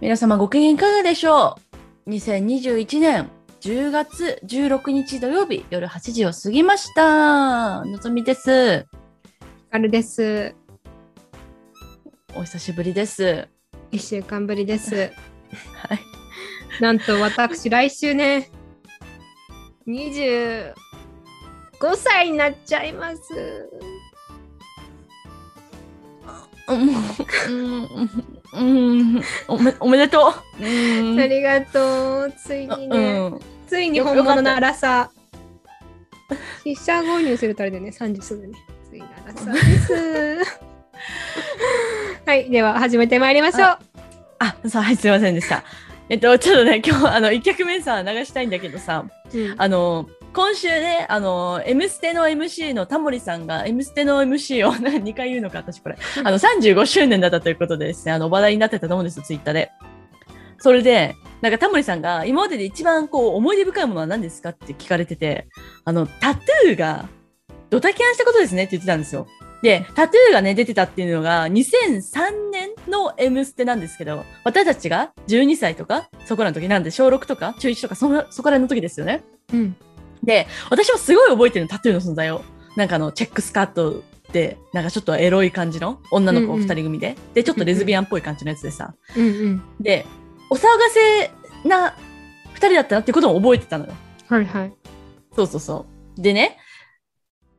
皆様ご機嫌いかがでしょう ?2021 年10月16日土曜日夜8時を過ぎました。のぞみです。カルです。お久しぶりです。一週間ぶりです。はい。なんと私、来週ね、25歳になっちゃいます。うん、うん、うん、おめ、おめでとう。うんありがとう。ついにね、うん、ついに本物の荒さ。筆者購入するとあれでね、30すぐね。ついに荒さです。はい、では始めてまいりましょう。あ、そう、はい、すいませんでした。えっと、ちょっとね、今日、あの、一曲目さ、流したいんだけどさ、うんあの、今週ね、あの、M ステの MC のタモリさんが、M ステの MC を 2回言うのか、私これ、あの、35周年だったということでですね、あの、話題になってたと思うんですよ、ツイッターで。それで、なんかタモリさんが、今までで一番こう、思い出深いものは何ですかって聞かれてて、あの、タトゥーが、ドタキャンしたことですねって言ってたんですよ。で、タトゥーがね、出てたっていうのが、2003年の M ステなんですけど、私たちが12歳とか、そこらの時なんで、小6とか、中1とか、その、そこらの時ですよね。うん。で、私はすごい覚えてるの、タトゥーの存在を。なんかあの、チェックスカートで、なんかちょっとエロい感じの女の子うんうん二人組で、で、ちょっとレズビアンっぽい感じのやつでさ。うんうん。で、お騒がせな二人だったなっていうことも覚えてたのよ。はいはい。そうそうそう。でね、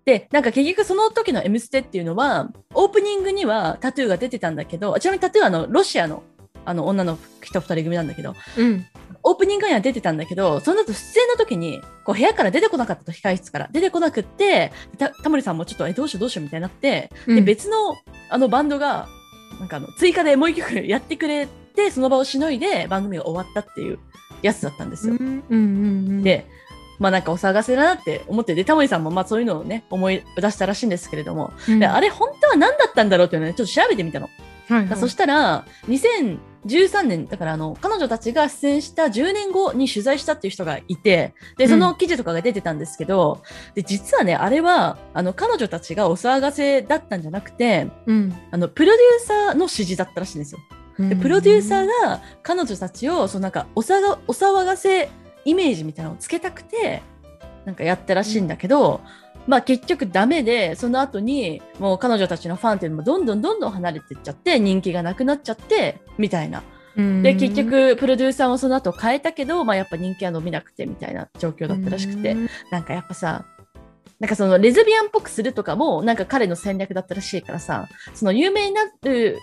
で、なんか結局その時の M ステっていうのは、オープニングにはタトゥーが出てたんだけど、ちなみにタトゥーはあの、ロシアのあの女の人二人組なんだけど、うん。オープニングには出てたんだけど、その後出演の時に、こう部屋から出てこなかったと、控室から。出てこなくって、たタモリさんもちょっと、え、どうしようどうしようみたいになって、で、うん別のあのバンドが、なんかあの、追加でもう一曲 やってくれて、その場をしのいで番組が終わったっていうやつだったんですよ。で、まあなんかお騒がせだなって思って、で、タモリさんもまあそういうのをね、思い出したらしいんですけれども、うん、であれ本当は何だったんだろうっていうのをね、ちょっと調べてみたの。はいはい、そしたら、2013年、だからあの、彼女たちが出演した10年後に取材したっていう人がいて、で、その記事とかが出てたんですけど、で、実はね、あれは、あの、彼女たちがお騒がせだったんじゃなくて、うん、あの、プロデューサーの指示だったらしいんですよ。で、プロデューサーが彼女たちを、そのなんか、おさが、お騒がせイメージみたいなのをつけたくて、なんかやったらしいんだけど、まあ結局ダメで、その後にもう彼女たちのファンっていうのもどんどんどんどん離れていっちゃって、人気がなくなっちゃって、みたいな。うん、で、結局プロデューサーもその後変えたけど、まあやっぱ人気は伸びなくてみたいな状況だったらしくて、うん。なんかやっぱさ、なんかそのレズビアンっぽくするとかも、なんか彼の戦略だったらしいからさ、その有名になる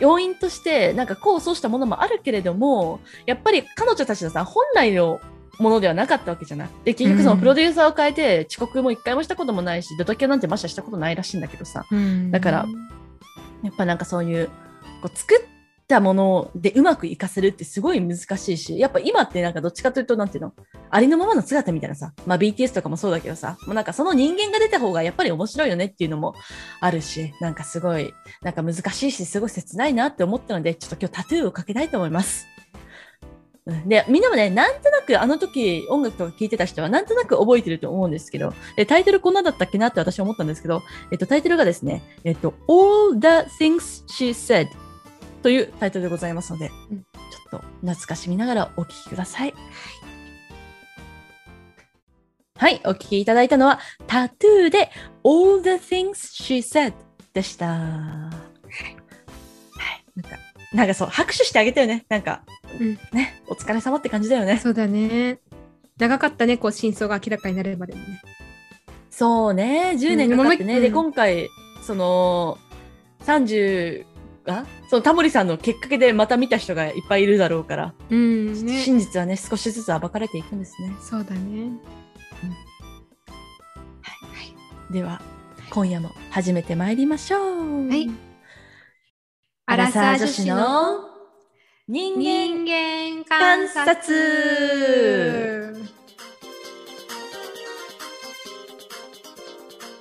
要因として、なんか功を奏したものもあるけれども、やっぱり彼女たちのさ、本来のものではなかったわけじゃない。で、結局そのプロデューサーを変えて、遅刻も一回もしたこともないし、ドタキャなんてましてしたことないらしいんだけどさ、うん、だからやっぱなんかそういう、こう作ったものでうまくいかせるってすごい難しいし、やっぱ今ってなんかどっちかというと、なんていうの？ありのままの姿みたいなさ、まあ BTS とかもそうだけどさ、もうなんかその人間が出た方がやっぱり面白いよねっていうのもあるし、なんかすごい、なんか難しいし、すごい切ないなって思ったので、ちょっと今日タトゥーをかけたいと思います。うんで、みんなもね、なんとなくあの時音楽とか聴いてた人はなんとなく覚えてると思うんですけど、でタイトルこんなだったっけなって私は思ったんですけど、えっと、タイトルがですね、えっと、All the Things She Said というタイトルでございますので、うんちょっと懐かしみながらお聴きください。はい、お聴きいただいたのは、タトゥーで All the Things She Said でした。はい。なんか、なんかそう、拍手してあげたよね。なんか、うんね、お疲れ様って感じだよね。そうだね。長かったね、こう真相が明らかになるまでもね。そうね、10年かかってね。で、うん今回、その、30が、そのタモリさんのきっかけでまた見た人がいっぱいいるだろうから、うん、ね。真実はね、少しずつ暴かれていくんですね。そうだね。では、今夜も始めてまいりましょう。はい。アラサー女子の人間観察。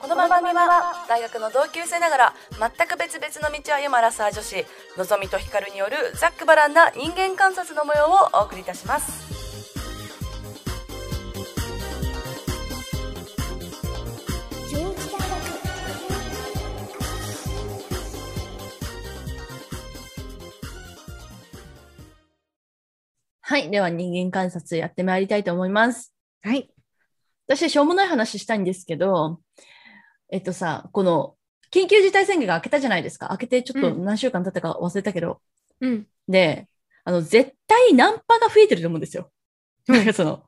この番組は大学の同級生ながら全く別々の道を歩むアラサー女子のぞみとひかるによるざっくばらんな人間観察の模様をお送りいたしますはい。では人間観察やってまいりたいと思います。はい。私、しょうもない話したいんですけど、えっとさ、この緊急事態宣言が明けたじゃないですか。明けてちょっとうん何週間経ったか忘れたけど。うん。で、あの、絶対ナンパが増えてると思うんですよ。うんなんかその、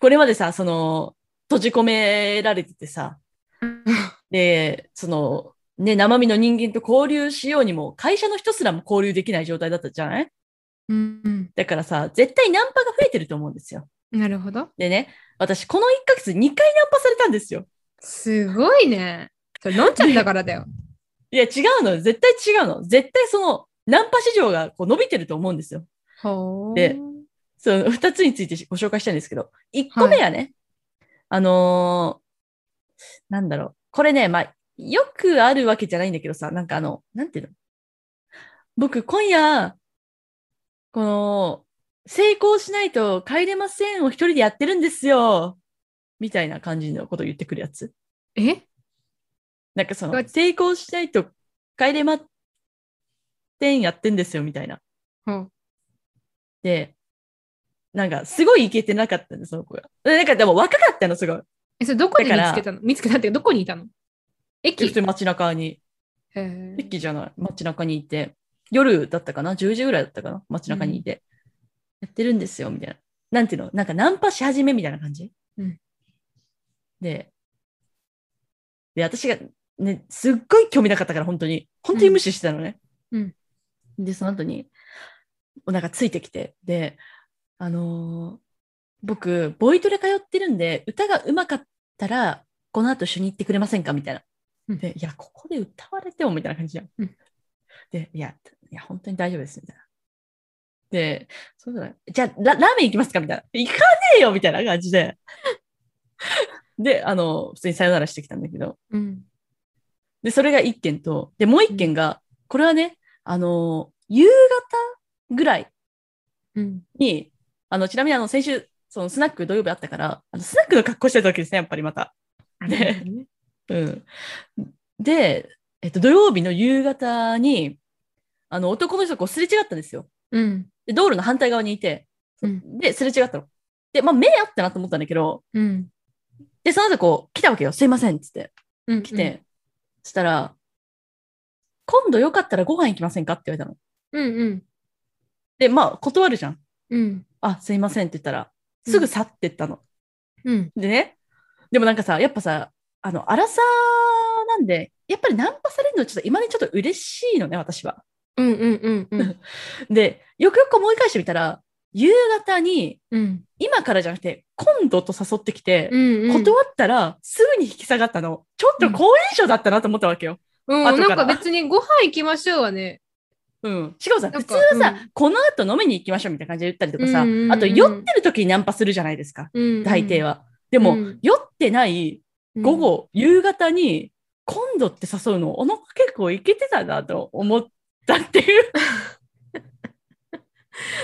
これまでさ、その、閉じ込められててさ、で、その、ね、生身の人間と交流しようにも、会社の人すらも交流できない状態だったじゃない？うん。だからさ、絶対ナンパが増えてると思うんですよ。なるほど。でね、私、この1ヶ月2回ナンパされたんですよ。すごいね。それ、のんちゃんだからだよ。いや、違うの。絶対違うの。絶対その、ナンパ市場がこう伸びてると思うんですよ。でその2つについてご紹介したいんですけど、1個目はね、あのーなんだろう。これね、まあ、よくあるわけじゃないんだけどさ、なんかあの、なんていうの？僕、今夜、この、成功しないと帰れませんを一人でやってるんですよ。みたいな感じのことを言ってくるやつ。え？なんかそのが、成功しないと帰れませんやってんですよ、みたいな。ほうで、なんか、すごいイケてなかったんです、その子が。なんか、でも若かったの、すごい。え、それどこで見つけたの？見つけたってどこにいたの？駅？普通に街中に、駅じゃない、街中にいて、夜だったかな ?10 時ぐらいだったかな？街中にいて、やってるんですよ、みたいな。なんていうの？なんかナンパし始めみたいな感じ、うんで、で、私がね、すっごい興味なかったから、本当に。本当に無視してたのね。うんで、その後に、なんかついてきて、で、あのー僕、ボイトレ通ってるんで、歌が上手かったら、この後一緒に行ってくれませんか？みたいな。うんで、いや、ここで歌われてもみたいな感じじゃん。うんで、いや、いや、本当に大丈夫です、みたいな。で、そうだね。じゃあラ、ラーメン行きますかみたいな。行かねえよみたいな感じで。で、あの、普通にさよならしてきたんだけど。うん。で、それが一件と、で、もう一件が、これはね、あの、夕方ぐらいうん。に、あの、ちなみにあの、先週、そのスナック土曜日あったから、あのスナックの格好してた時ですね、やっぱりまた。ねね。うん。で、えっと、土曜日の夕方に、あの、男の人がこうすれ違ったんですよ。うん。で、道路の反対側にいて、うんで、すれ違ったの。で、まあ、目あったなと思ったんだけど、うん。で、その後こう、来たわけよ。すいません、っつって。うん。来て、そしたら、今度よかったらご飯行きませんか？って言われたの。うん。うん。で、まあ、断るじゃん。うん。あ、すいませんって言ったら、すぐ去ってったの。うん。でね、でもなんかさ、やっぱさ、あの、荒さなんで、やっぱりナンパされるのちょっと今にちょっと嬉しいのね、私は。うん。うん。うん。うん。で、よくよく思い返してみたら、夕方に、うん。今からじゃなくて、今度と誘ってきて、うん。断ったら、すぐに引き下がったの。ちょっと好印象だったなと思ったわけよ。うん。なんか別にご飯行きましょうはね。うん。しかもさ、普通はさ、かうんこの後飲みに行きましょうみたいな感じで言ったりとかさ、うんうんうんあと酔ってる時にナンパするじゃないですか、うん。大抵は。でも、うん酔ってないうん。午後、夕方に、今度って誘うの、あの結構いけてたなと思ったっていう。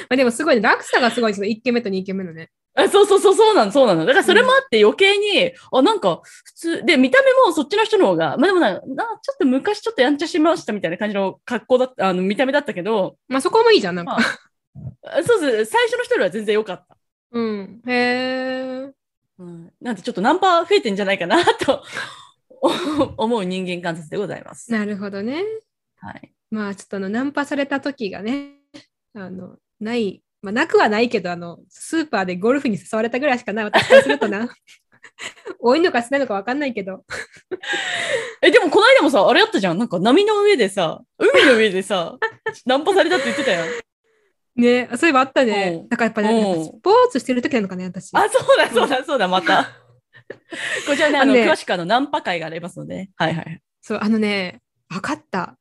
まあでもすごいね。落差がすごいですよ。1軒目と2軒目のね。あそうそうそう、そうなの、そうなの。だからそれもあって余計に、あ、なんか普通、で、見た目もそっちの人の方が、まあでもな、なちょっと昔ちょっとやんちゃしましたみたいな感じの格好だった、あの、見た目だったけど、まあそこもいいじゃん。なんか。まあそうそう、最初の人よりは全然良かった。うん。へえ。うん、なんでちょっとナンパ増えてんじゃないかなと思う人間観察でございます。なるほどね。はい。まあちょっとあのナンパされた時がね、あの、ない、まあなくはないけど、あの、スーパーでゴルフに誘われたぐらいしかない私からするとな。多いのか少ないのか分かんないけど。え、でもこの間もさ、あれやったじゃん。なんか波の上でさ、海の上でさ、ナンパされたって言ってたよ。ね、そういえばあったねうん。だからやっぱね、うんスポーツしてる時なのかね、私。あ、そうだ、そうだ、そうだ、また。こちらね、あの、あのね詳しくあの、ナンパ会がありますので、ね、はいはい。そう、あのね、分かった。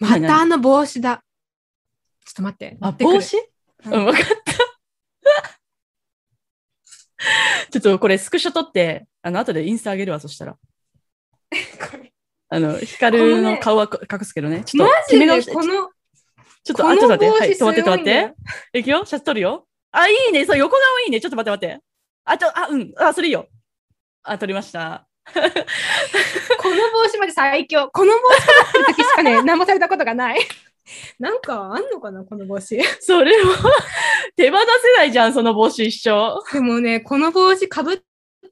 はいまたあの帽子だ。ちょっと待って。あ、帽子？うんうん、わかった。ちょっとこれスクショ撮って、あの、後でインスタあげるわ、そしたら。あの、ヒカルの顔は隠すけどね。ちょマっと、ジで決めて、この、ちょっと、こあ、ちょっと待って。はい、止まって、止まって。いくよ、シャツ撮るよ。あ、いいね。そう、横顔いいね。ちょっと待って、待って。あ、ちょ、あ、うん。あ、それいいよ。あ、撮りました。この帽子まで最強。この帽子かぶってる時しかね、何もされたことがない。なんかあんのかな、この帽子。それは手放せないじゃん、その帽子一生。でもね、この帽子かぶっ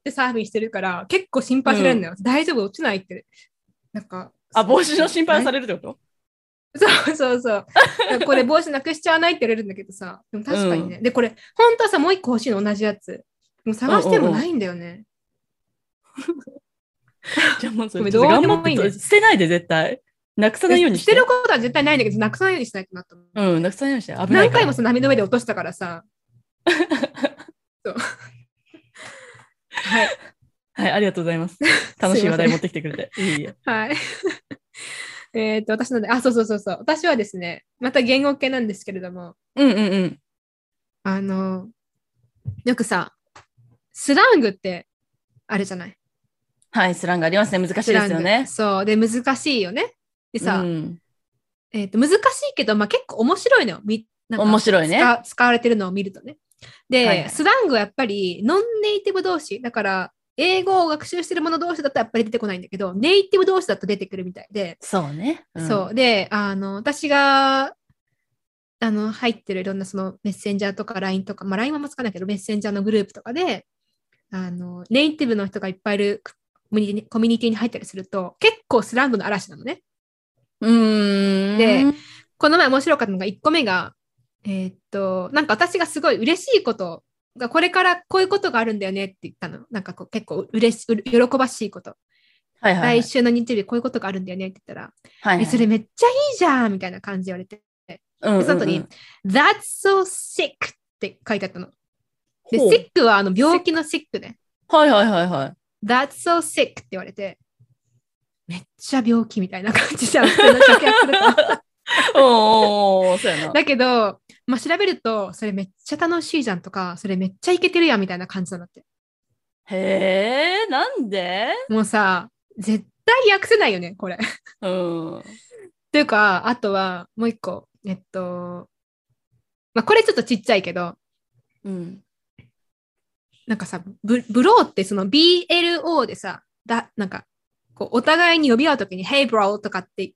てサーフィンしてるから、結構心配されるんだよ。大丈夫、落ちないって。なんか。あ、帽子の心配をされれるってこと？そうそうそう。これ帽子なくしちゃわないって言われるんだけどさ。でも確かにね。で、これ、本当はさ、もう一個欲しいの同じやつ。もう探してもないんだよね。じゃあもうそれどうでもいいね頑張って捨てないで絶対。なくさないようにして。捨てることは絶対ないんだけど、なくさないようにしないとなと思う。うん、なくさないようにして。危ない。何回もさ、波の上で落としたからさ。そう。はい。はい、ありがとうございます。楽しい話題持ってきてくれて。いい。はい。えっと、私ので、あ、そうそうそうそう。私はですね、また言語系なんですけれども、うんうんうん。あの、よくさ、スラングってあるじゃない？はい、スラングありますね。難しいですよねグ。そう。で、難しいよね。でさ、うん、えっと難しいけど、まあ、結構面白いのよ。みなんか面白いね使使われてるのを見るとね。で、はいはいスラングはやっぱりノンネイティブ同士。だから、英語を学習してる者同士だとやっぱり出てこないんだけど、ネイティブ同士だと出てくるみたいで、そうね。んそう。で、あの、私が、あの、入ってるいろんなそのメッセンジャーとか LINE とか、まあ LINE はもつかないけど、メッセンジャーのグループとかで、あの、ネイティブの人がいっぱいいるコミュニティコミュニティに入ったりすると、結構スラングの嵐なのね。うーん。でこの前面白かったのが1個目が、えーっと、なんか私がすごい嬉しいことが、これからこういうことがあるんだよねって言ったの。なんかこう結構嬉しう喜ばしいこと。はいはいはい来週の日曜日こういうことがあるんだよねって言ったら、はいはいえそれめっちゃいいじゃんみたいな感じで言われて、うんうんうんでその後に That's so sick って書いてあったの。で、sick はあの病気の sick ね。はいはいはいはい。That's so sick って言われて、めっちゃ病気みたいな感じじゃん。普通の直訳すると。おそうやな。だけど、まあ、調べると、それめっちゃ楽しいじゃんとか、それめっちゃイケてるやんみたいな感じなんだって。へえ、なんで？もうさ、絶対訳せないよね、これ。うん。っていうか、あとはもう一個、えっと、まあ、これちょっとちっちゃいけど、うん。なんかさ、ブブローってその BLO でさ、だなんか、こうお互いに呼び合うときに Hey bro とかって、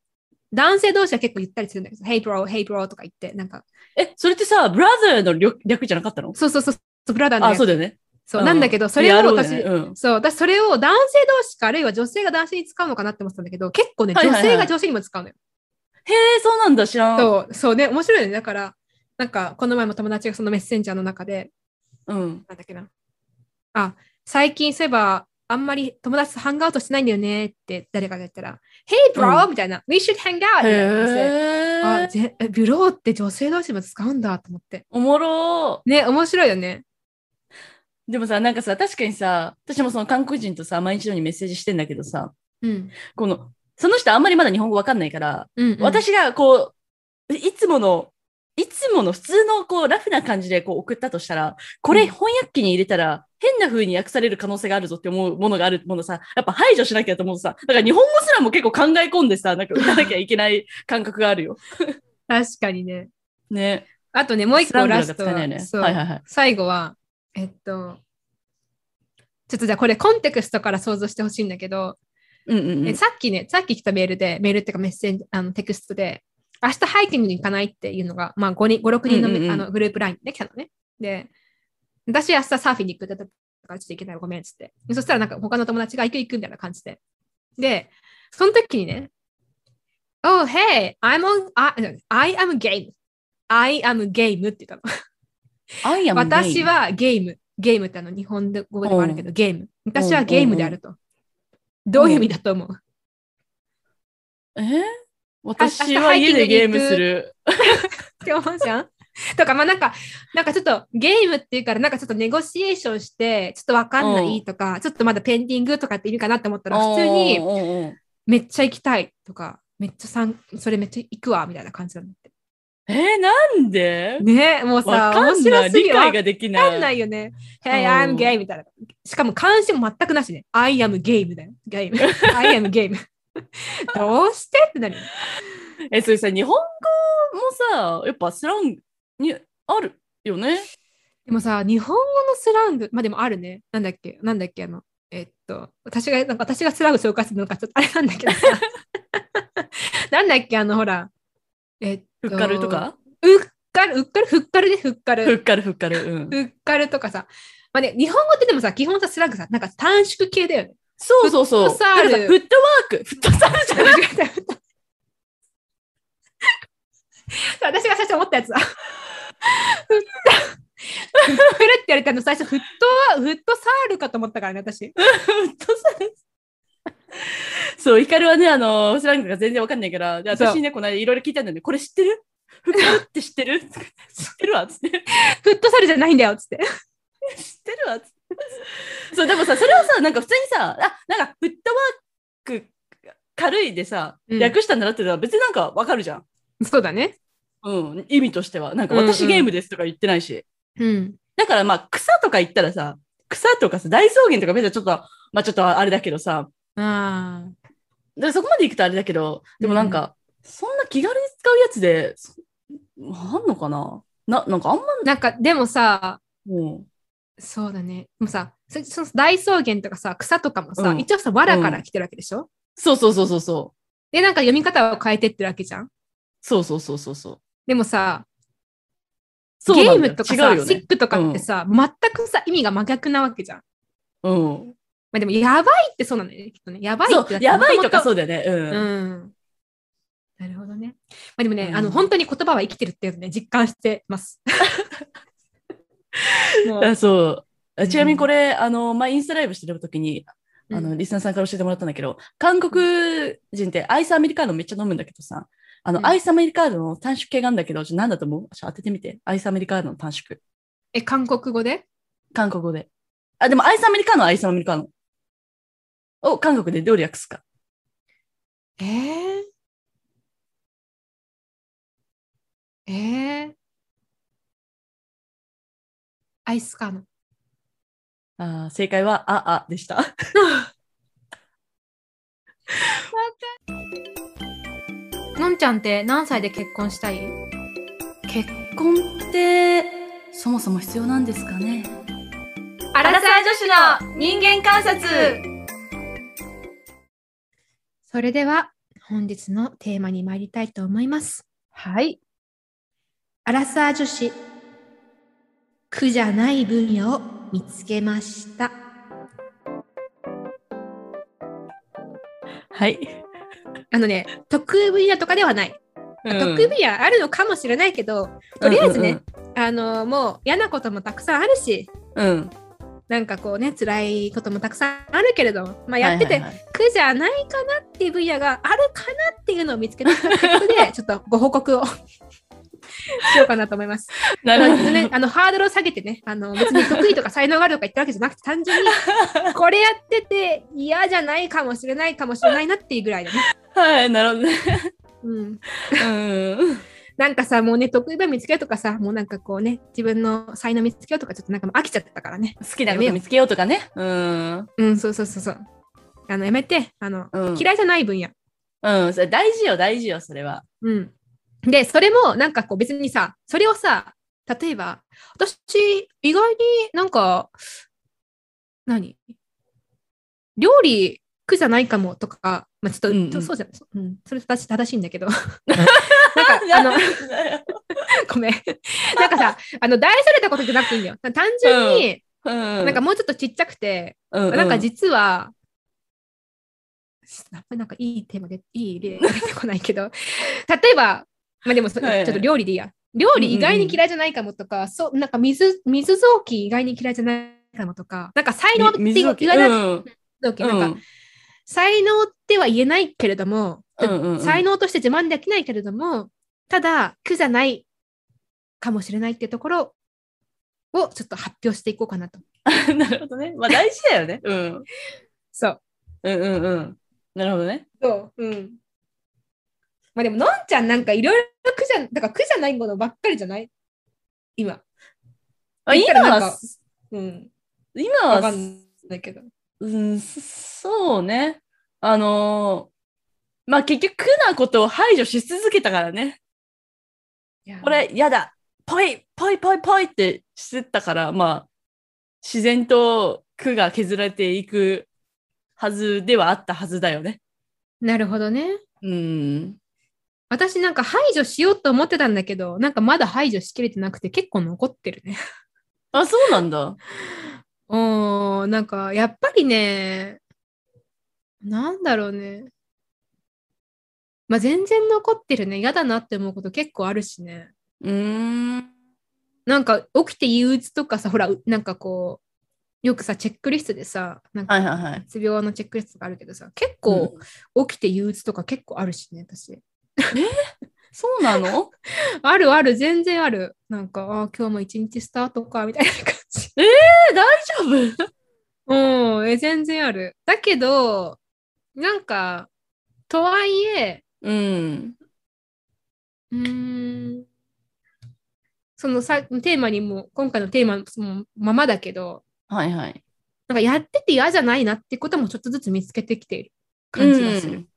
男性同士は結構言ったりするんだけど、Hey bro, Hey bro とか言って、なんか、え、それってさ、ブラザーの略略じゃなかったの？そうそうそう、ブラダーのやあ、つそうだよね。そううんなんだけど、それを私、よねうんそう、私それを男性同士か、あるいは女性が男性に使うのかなって思ってたんだけど、結構ね、はいはいはい女性が女性にも使うのよ。へえ、そうなんだ、知らん。そう、そうね、面白いよね。だから、なんか、この前も友達がそのメッセンジャーの中で、うん。なんだっけな。あ、最近そういえば、あんまり友達とハングアウトしてないんだよねって誰かが言ったら、Hey bro!、うんみたいな、We should hang out! みたいなブローって女性同士も使うんだと思って。おもろね、面白いよね。ー。でもさ、なんかさ、確かにさ、私もその韓国人とさ、毎日のようにメッセージしてんだけどさ、うん。この、その人あんまりまだ日本語わかんないから、うん、うん、私がこう、いつもの、いつもの普通のこうラフな感じでこう送ったとしたら、これうん翻訳機に入れたら変な風に訳される可能性があるぞって思うものがあるものさ、やっぱ排除しなきゃと思うとさ、だから日本語すらも結構考え込んでさ、なんか打たなきゃいけない感覚があるよ。確かにね。ね。あとね、もう一個ラストは、ねはいはいはい最後は、えっと、ちょっとじゃあこれコンテクストから想像してほしいんだけど、うんうんうん。えさっきね、さっき来たメールで、メールっていうかメッセージ、あのテクストで、明日ハイキングに行かないっていうのが、まあ5人、5、6人の,、うんうんうんあのグループラインで来たのね。で、私明日サーフィンに行くって言ったからちょっと行けないごめんっつって。でそしたらなんか他の友達が行く行くみたいな感じで。で、その時にね、Oh, hey, I'm on, I, I am game. I am game って言ったの。I am 私はゲーム。ゲームってあの日本語でもあるけど、ゲーム。私はゲームであると。どういう意味だと思う？え？私は家でゲームする。って思うじゃん？とか、まあなんか、なんかちょっとゲームっていうから、なんかちょっとネゴシエーションして、ちょっとわかんないとか、ちょっとまだペンディングとかって意味かなって思ったら、普通にめっちゃ行きたいとか、めっちゃさん、それめっちゃ行くわ、みたいな感じなんだって。えー、なんで？ねもうさ、面。白すぎる。理解わができない。かんないよね。うん Hey, I'm game みたいな。しかも関心も全くなしね。I am game だよ。ゲーム。I am game。どうして？ってなる。え、それさ、日本語もさ、やっぱスラングにあるよね。でもさ、日本語のスラング、まあでもあるね。なんだっけ、なんだっけ、あの、えっと、私が、なんか私がスラング紹介するのかちょっとあれなんだけどさ。なんだっけ、あの、ほら、えっと、ふっかるとか？うっかる、うっかる、ふっかるで、ふっかる。ふっかるふっかる。うん。ふっかるとかさ。まあね、日本語ってでもさ、基本さ、スラングさ、なんか短縮系だよね。そうそうそう。フットワーク。フットサルじゃな 私が最初思ったやつだ。ふった。ふって言われたの最初、フットは、フットサールかと思ったからね、私。フットサル。そう、ヒカルはね、あの、スラングが全然わかんないから、で私ね、この間いろいろ聞いたんだよね。これ知ってる？フッカルって知ってる？知ってるわ、つって。フットサルじゃないんだよ、つって。知ってるわ、つって。そう、でもさ、それをさ、なんか普通にさ、あ、なんかフットワーク軽いでさ、うん略したんだなってのは別になんかわかるじゃん。そうだね。うん、意味としては。なんかうんうん私ゲームですとか言ってないし。うん。だからまあ草とか言ったらさ、草とかさ、大草原とか別にちょっと、まあちょっとあれだけどさ、ああ。だからそこまで行くとあれだけど、でもなんか、そんな気軽に使うやつで、そあんのかな？な、なんかあんま、なんか、でもさ、もそうだね。でもさ、そその大草原とかさ、草とかもさ、うん一応さ、わらから来てるわけでしょ、う、そうそうそうそうそう。で、なんか読み方を変えてってるわけじゃん？そうそうそうそうそう。でもさ、ゲームとかさ、ね。シックとかってさ、全くさ、意味が真逆なわけじゃん。うん。まあでも、やばいってそうなんだよね、きっとね。やばいってやばいとかう。そうだよね。うん。うん。なるほどね。まあでもね、うんあの、本当に言葉は生きてるっていうのね、実感してます。あそうあ。ちなみうんにこれ、あの、まあ、インスタライブしてる時に、あの、うんリスナーさんから教えてもらったんだけど、韓国人ってアイスアメリカーノめっちゃ飲むんだけどさ、あの、うんアイスアメリカーノの短縮系があるんだけど、ちょ何だと思う？ちょ当ててみて。アイスアメリカーノの短縮。え、韓国語で？韓国語で。あ、でもアイスアメリカーノはアイスアメリカーノ。を韓国でどう略すか？えー、えー、アイスカーノ。あー正解は、あ、あでした。のんちゃんって何歳で結婚したい？結婚って、そもそも必要なんですかね？アアラサー女子の人間観察それでは本日のテーマに参りたいと思います。はい。アラサー女子、苦じゃない分野を見つけました。はい。あのね、得意分野とかではない。得意分野あるのかもしれないけど、とりあえずね、あのもう嫌なこともたくさんあるし、うん。うん。なんかこうね、辛いこともたくさんあるけれども、まあ、やってて、苦じゃないかなっていう分野があるかなっていうのを見つけたことで、ちょっとご報告を しようかなと思います。なるほどね、あのハードルを下げてね、あの別に得意とか才能があるとか言ったわけじゃなくて、単純にこれやってて嫌じゃないかもしれないかもしれないなっていうぐらいでね。はい、なるほどね。うん、うん。なんかさ、もうね、得意分野見つけようとかさ、もうなんかこうね、自分の才能見つけようとか、ちょっとなんかもう飽きちゃったからね。好きなこと見つけようとかね。うん。うん、そうそうそうそう。あのやめて、あの、うん嫌いじゃない分野。うん。それ大事よ、大事よ、それは。うん。で、それもなんかこう別にさ、それをさ、例えば、私、意外になんか、何？料理苦じゃないかもとか、まあ、ちょっと、うんうん。そうじゃない、うん、それ正し正しいんだけど、なんか、あの、ごめん。なんかさ、あの、大それたことじゃなくていいんだよ。単純に、うん。なんかもうちょっとちっちゃくて、うん、なんか実は、やっぱりなんかいいテーマで、いい例が出てこないけど、例えば、まあでもそ、ちょっと料理でいいや。料理意外に嫌いじゃないかもとか、そう、なんか水、水臓器意外に嫌いじゃないかもとか、なんか才能ってみ水置き言わない、うんなんか、才能っては言えないけれども、うんうんうん才能として自慢できないけれども、ただ、苦じゃないかもしれないっていうところをちょっと発表していこうかなと。なるほどね。まあ大事だよね。うん。そう。うんうんうん。なるほどね。そう。うん。まあでも、のんちゃんなんかいろいろ苦じゃ、だから苦じゃないものばっかりじゃない？今。あ今はうん。今わかは、んないけど。うん、そそうね。あのーまあ結局苦なことを排除し続けたからね。これ嫌だ。ぽい、ぽいぽいぽいってしてたから、まあ、自然と苦が削られていくはずではあったはずだよね。なるほどね。うん。私なんか排除しようと思ってたんだけど、なんかまだ排除しきれてなくて結構残ってるね。あ、そうなんだ。おー、なんかやっぱりね、なんだろうね。まあ全然残ってるね。嫌だなって思うこと結構あるしね。うーん。なんか起きて憂鬱とかさ、ほら、うなんかこう、よくさ、チェックリストでさ、なんかはいはいはい。うつ病のチェックリストがあるけどさ、結構起きて憂鬱とか結構あるしね、私。そうなの？あるある、全然ある。なんか、あー今日も一日スタートか、みたいな感じ。え、大丈夫？うん、え、全然ある。だけど、なんか、とはいえ、うん。うーん、そのさ、テーマにも、今回のテーマのままだけど、はいはい。なんかやってて嫌じゃないなってこともちょっとずつ見つけてきている感じがする。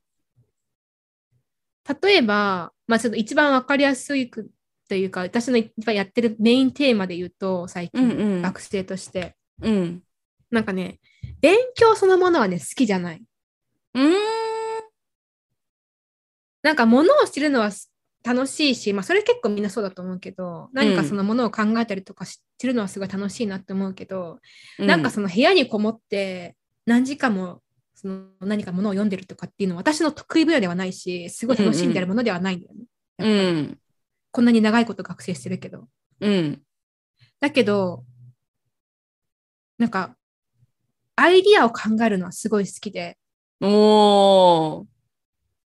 例えば、まあちょっと一番わかりやすいくというか、私の一番やってるメインテーマで言うと、最近、うんうん学生として、うん。なんかね、勉強そのものはね、好きじゃない。うーん。なんか物を知るのはす楽しいし、まあそれ結構みんなそうだと思うけど、何かそのものを考えたりとか知るのはすごい楽しいなって思うけど、なんかその部屋にこもって何時間もその何かものを読んでるとかっていうのは私の得意分野ではないし、すごい楽しんでるものではないんだよね。うん。こんなに長いこと学生してるけど。うん。だけど、なんか、アイディアを考えるのはすごい好きで、おー。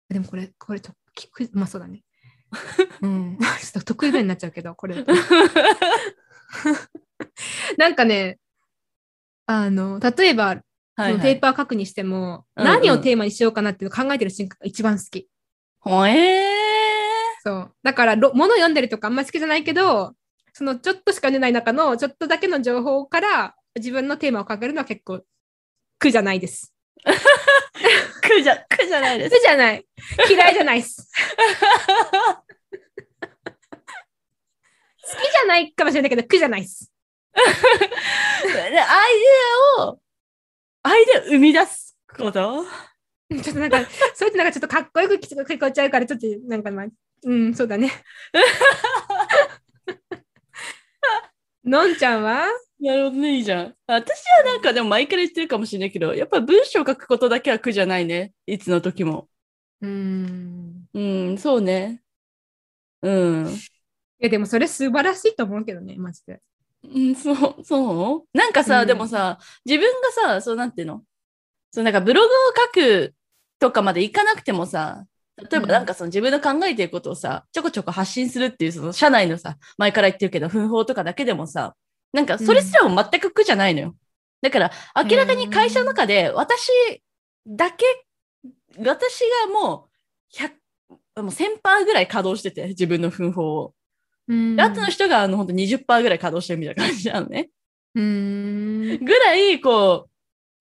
でもこれ、これと、きまあそうだね。うん。ちょっと得意分野になっちゃうけど、これ。なんかね、あの、例えば、はいそのはい。ペーパー書くにしても、うんうん何をテーマにしようかなっていうのを考えてる瞬間が一番好き。ほえそう。だから、ろ物を読んでるとかあんま好きじゃないけど、そのちょっとしか読んでない中のちょっとだけの情報から自分のテーマを考えるのは結構苦じゃないです。ー。苦じゃ、苦じゃないです。苦じゃない。嫌いじゃないです。好きじゃないかもしれないけど苦じゃないです。でアイデアを、アイデア生み出すこと？ちょっとなんか、そうやってなんかちょっとかっこよく聞こえちゃうから、ちょっとなんかまあ、うん、そうだね。のんちゃんは？なるほどね、いいじゃん。私はなんかでも前から言ってるかもしれないけど、やっぱ文章を書くことだけは苦じゃないね。いつの時も。うーん。うん、そうね。うん。いや、でもそれ素晴らしいと思うけどね、マジで。うん、そう、そう？なんかさ、うん。でもさ、自分がさ、そうなんていうの？そう、なんかブログを書くとかまでいかなくてもさ、例えばうん。なんかその自分の考えていることをさ、ちょこちょこ発信するっていう、その社内のさ、前から言ってるけど、奮法とかだけでもさ、なんかそれすらも全く苦じゃないのよ。だから、明らかに会社の中で、私だけ、私がもう、100、もう1000%ぐらい稼働してて、自分の奮法を。うんであとの人が、あの、本当20%ぐらい稼働してるみたいな感じなのね。うーん。ぐらい、こ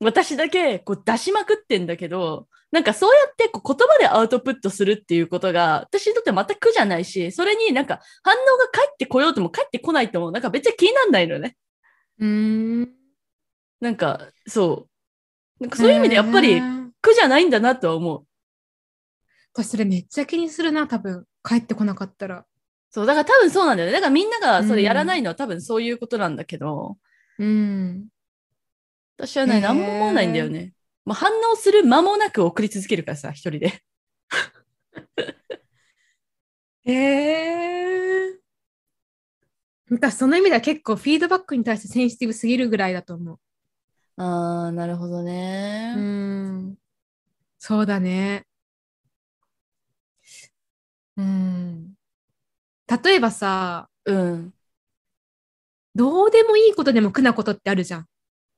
う、私だけ、こう、出しまくってんだけど、なんかそうやってこう言葉でアウトプットするっていうことが、私にとって全く苦じゃないし、それになんか反応が返ってこようとも返ってこないとも、なんか別に気になんないのよね。うーん。なんか、そう。なんかそういう意味でやっぱり苦じゃないんだなとは思う。私それめっちゃ気にするな、多分。帰ってこなかったら。そう、だから多分そうなんだよね。だからみんながそれやらないのは多分そういうことなんだけど、うん。私はね、何も思わないんだよね。もう反応する間もなく送り続けるからさ、一人で。へえ。私その意味では結構フィードバックに対してセンシティブすぎるぐらいだと思う。あー、なるほどうね。ん。そうだね。うん。例えばさ、うん。どうでもいいことでも苦なことってあるじゃん。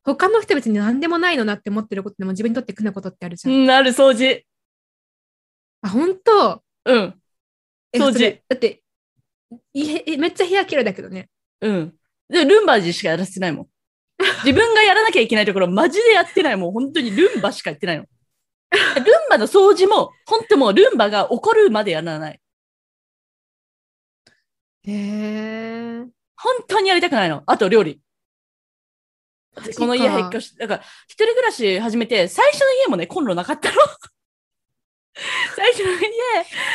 他の人別に何でもないのなって思ってることでも自分にとって苦なことってあるじゃん。うん、ある掃除。あ、本当？うん。え掃除だって、いえめっちゃ部屋綺麗だけどね。うん。で、ルンバジしかやらせてないもん。自分がやらなきゃいけないところ、マジでやってない。もう本当にルンバしかやってないの。ルンバの掃除も、本当もうルンバが怒るまでやらない。へえ。本当にやりたくないの。あと料理。この家引っ越し、だから、一人暮らし始めて、最初の家もね、コンロなかったの。最初の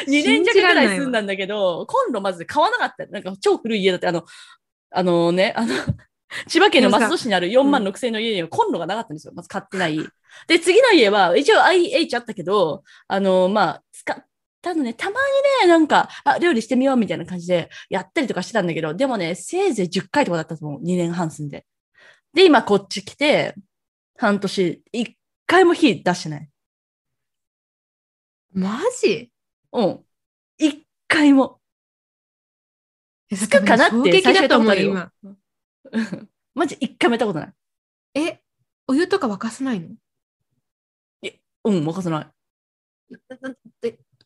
家、2年弱ぐらい住んだんだけど、コンロまず買わなかった。なんか超古い家だって、あの、あのね、あの、千葉県の松戸市にある4万6千の家にはコンロがなかったんですよ。まず買ってない。で、次の家は、一応 IH あったけど、あの、まあ、使ったのね、たまにね、なんか、あ、料理してみようみたいな感じでやったりとかしてたんだけど、でもね、せいぜい10回とかだったと思う。2年半住んで。で、今こっち来て、半年、1回も火出してない。マジ？うん。1回も。つくかなって衝撃だと思う、今。マジ1回もやったことない。え、お湯とか沸かさないの？うん、任せない。なな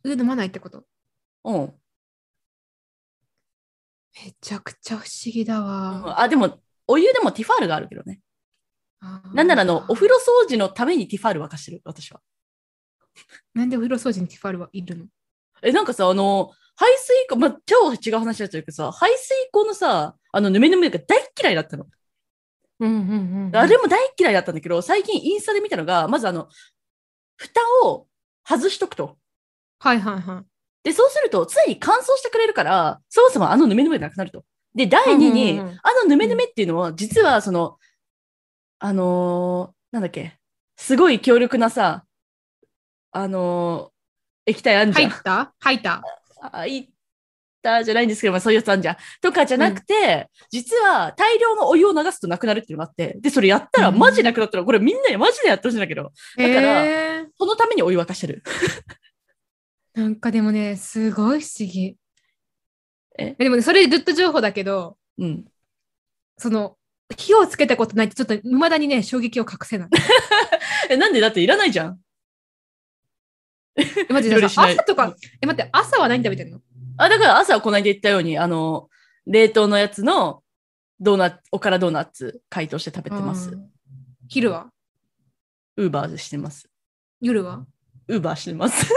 え飲まないってことうん。めちゃくちゃ不思議だわ。あ、でも、お湯でもティファールがあるけどね。なん。ならあの、お風呂掃除のためにティファール沸かしてる、私は。なん。でお風呂掃除にティファールはいるのえ、なん。かさ、あの、排水溝、まあ、超違う話だったけどさ、排水溝のさ、あの、ぬめぬめが大っ嫌いだったの。うん。うん。うん。あれも大っ嫌いだったん。だけど、最近インスタで見たのが、まずあの、蓋を外しとくと。はいはいはい。で、そうすると、常に乾燥してくれるから、そもそもあのぬめぬめがなくなると。で、第二に、うんうんうんあのぬめぬめっていうのは、実は、その、あのーなんだっけ、すごい強力なさ、あのー液体あんじゃん。入った？入った？あいったじゃないんですけど、まあ、そういうやつあんじゃん。とかじゃなくて、実は大量のお湯を流すとなくなるっていうのがあって、で、それやったらうんマジなくなったら、これみんなにマジでやってほしいんだけど、だからそのためにお湯沸かしてる。なんかでもね、すごい不思議。え？でもね、それずっと情報だけど、うん。その、火をつけたことないって、ちょっと未だにね、衝撃を隠せない。え、なんで？だっていらないじゃん。えマジで朝とか、え、待って、朝は何食べてんの？あ、だから朝はこの間言ったように、あの、冷凍のやつのドーナツ、おからドーナツ解凍して食べてますう。ん昼は？ウーバーしてます。夜は？ウーバーしてます。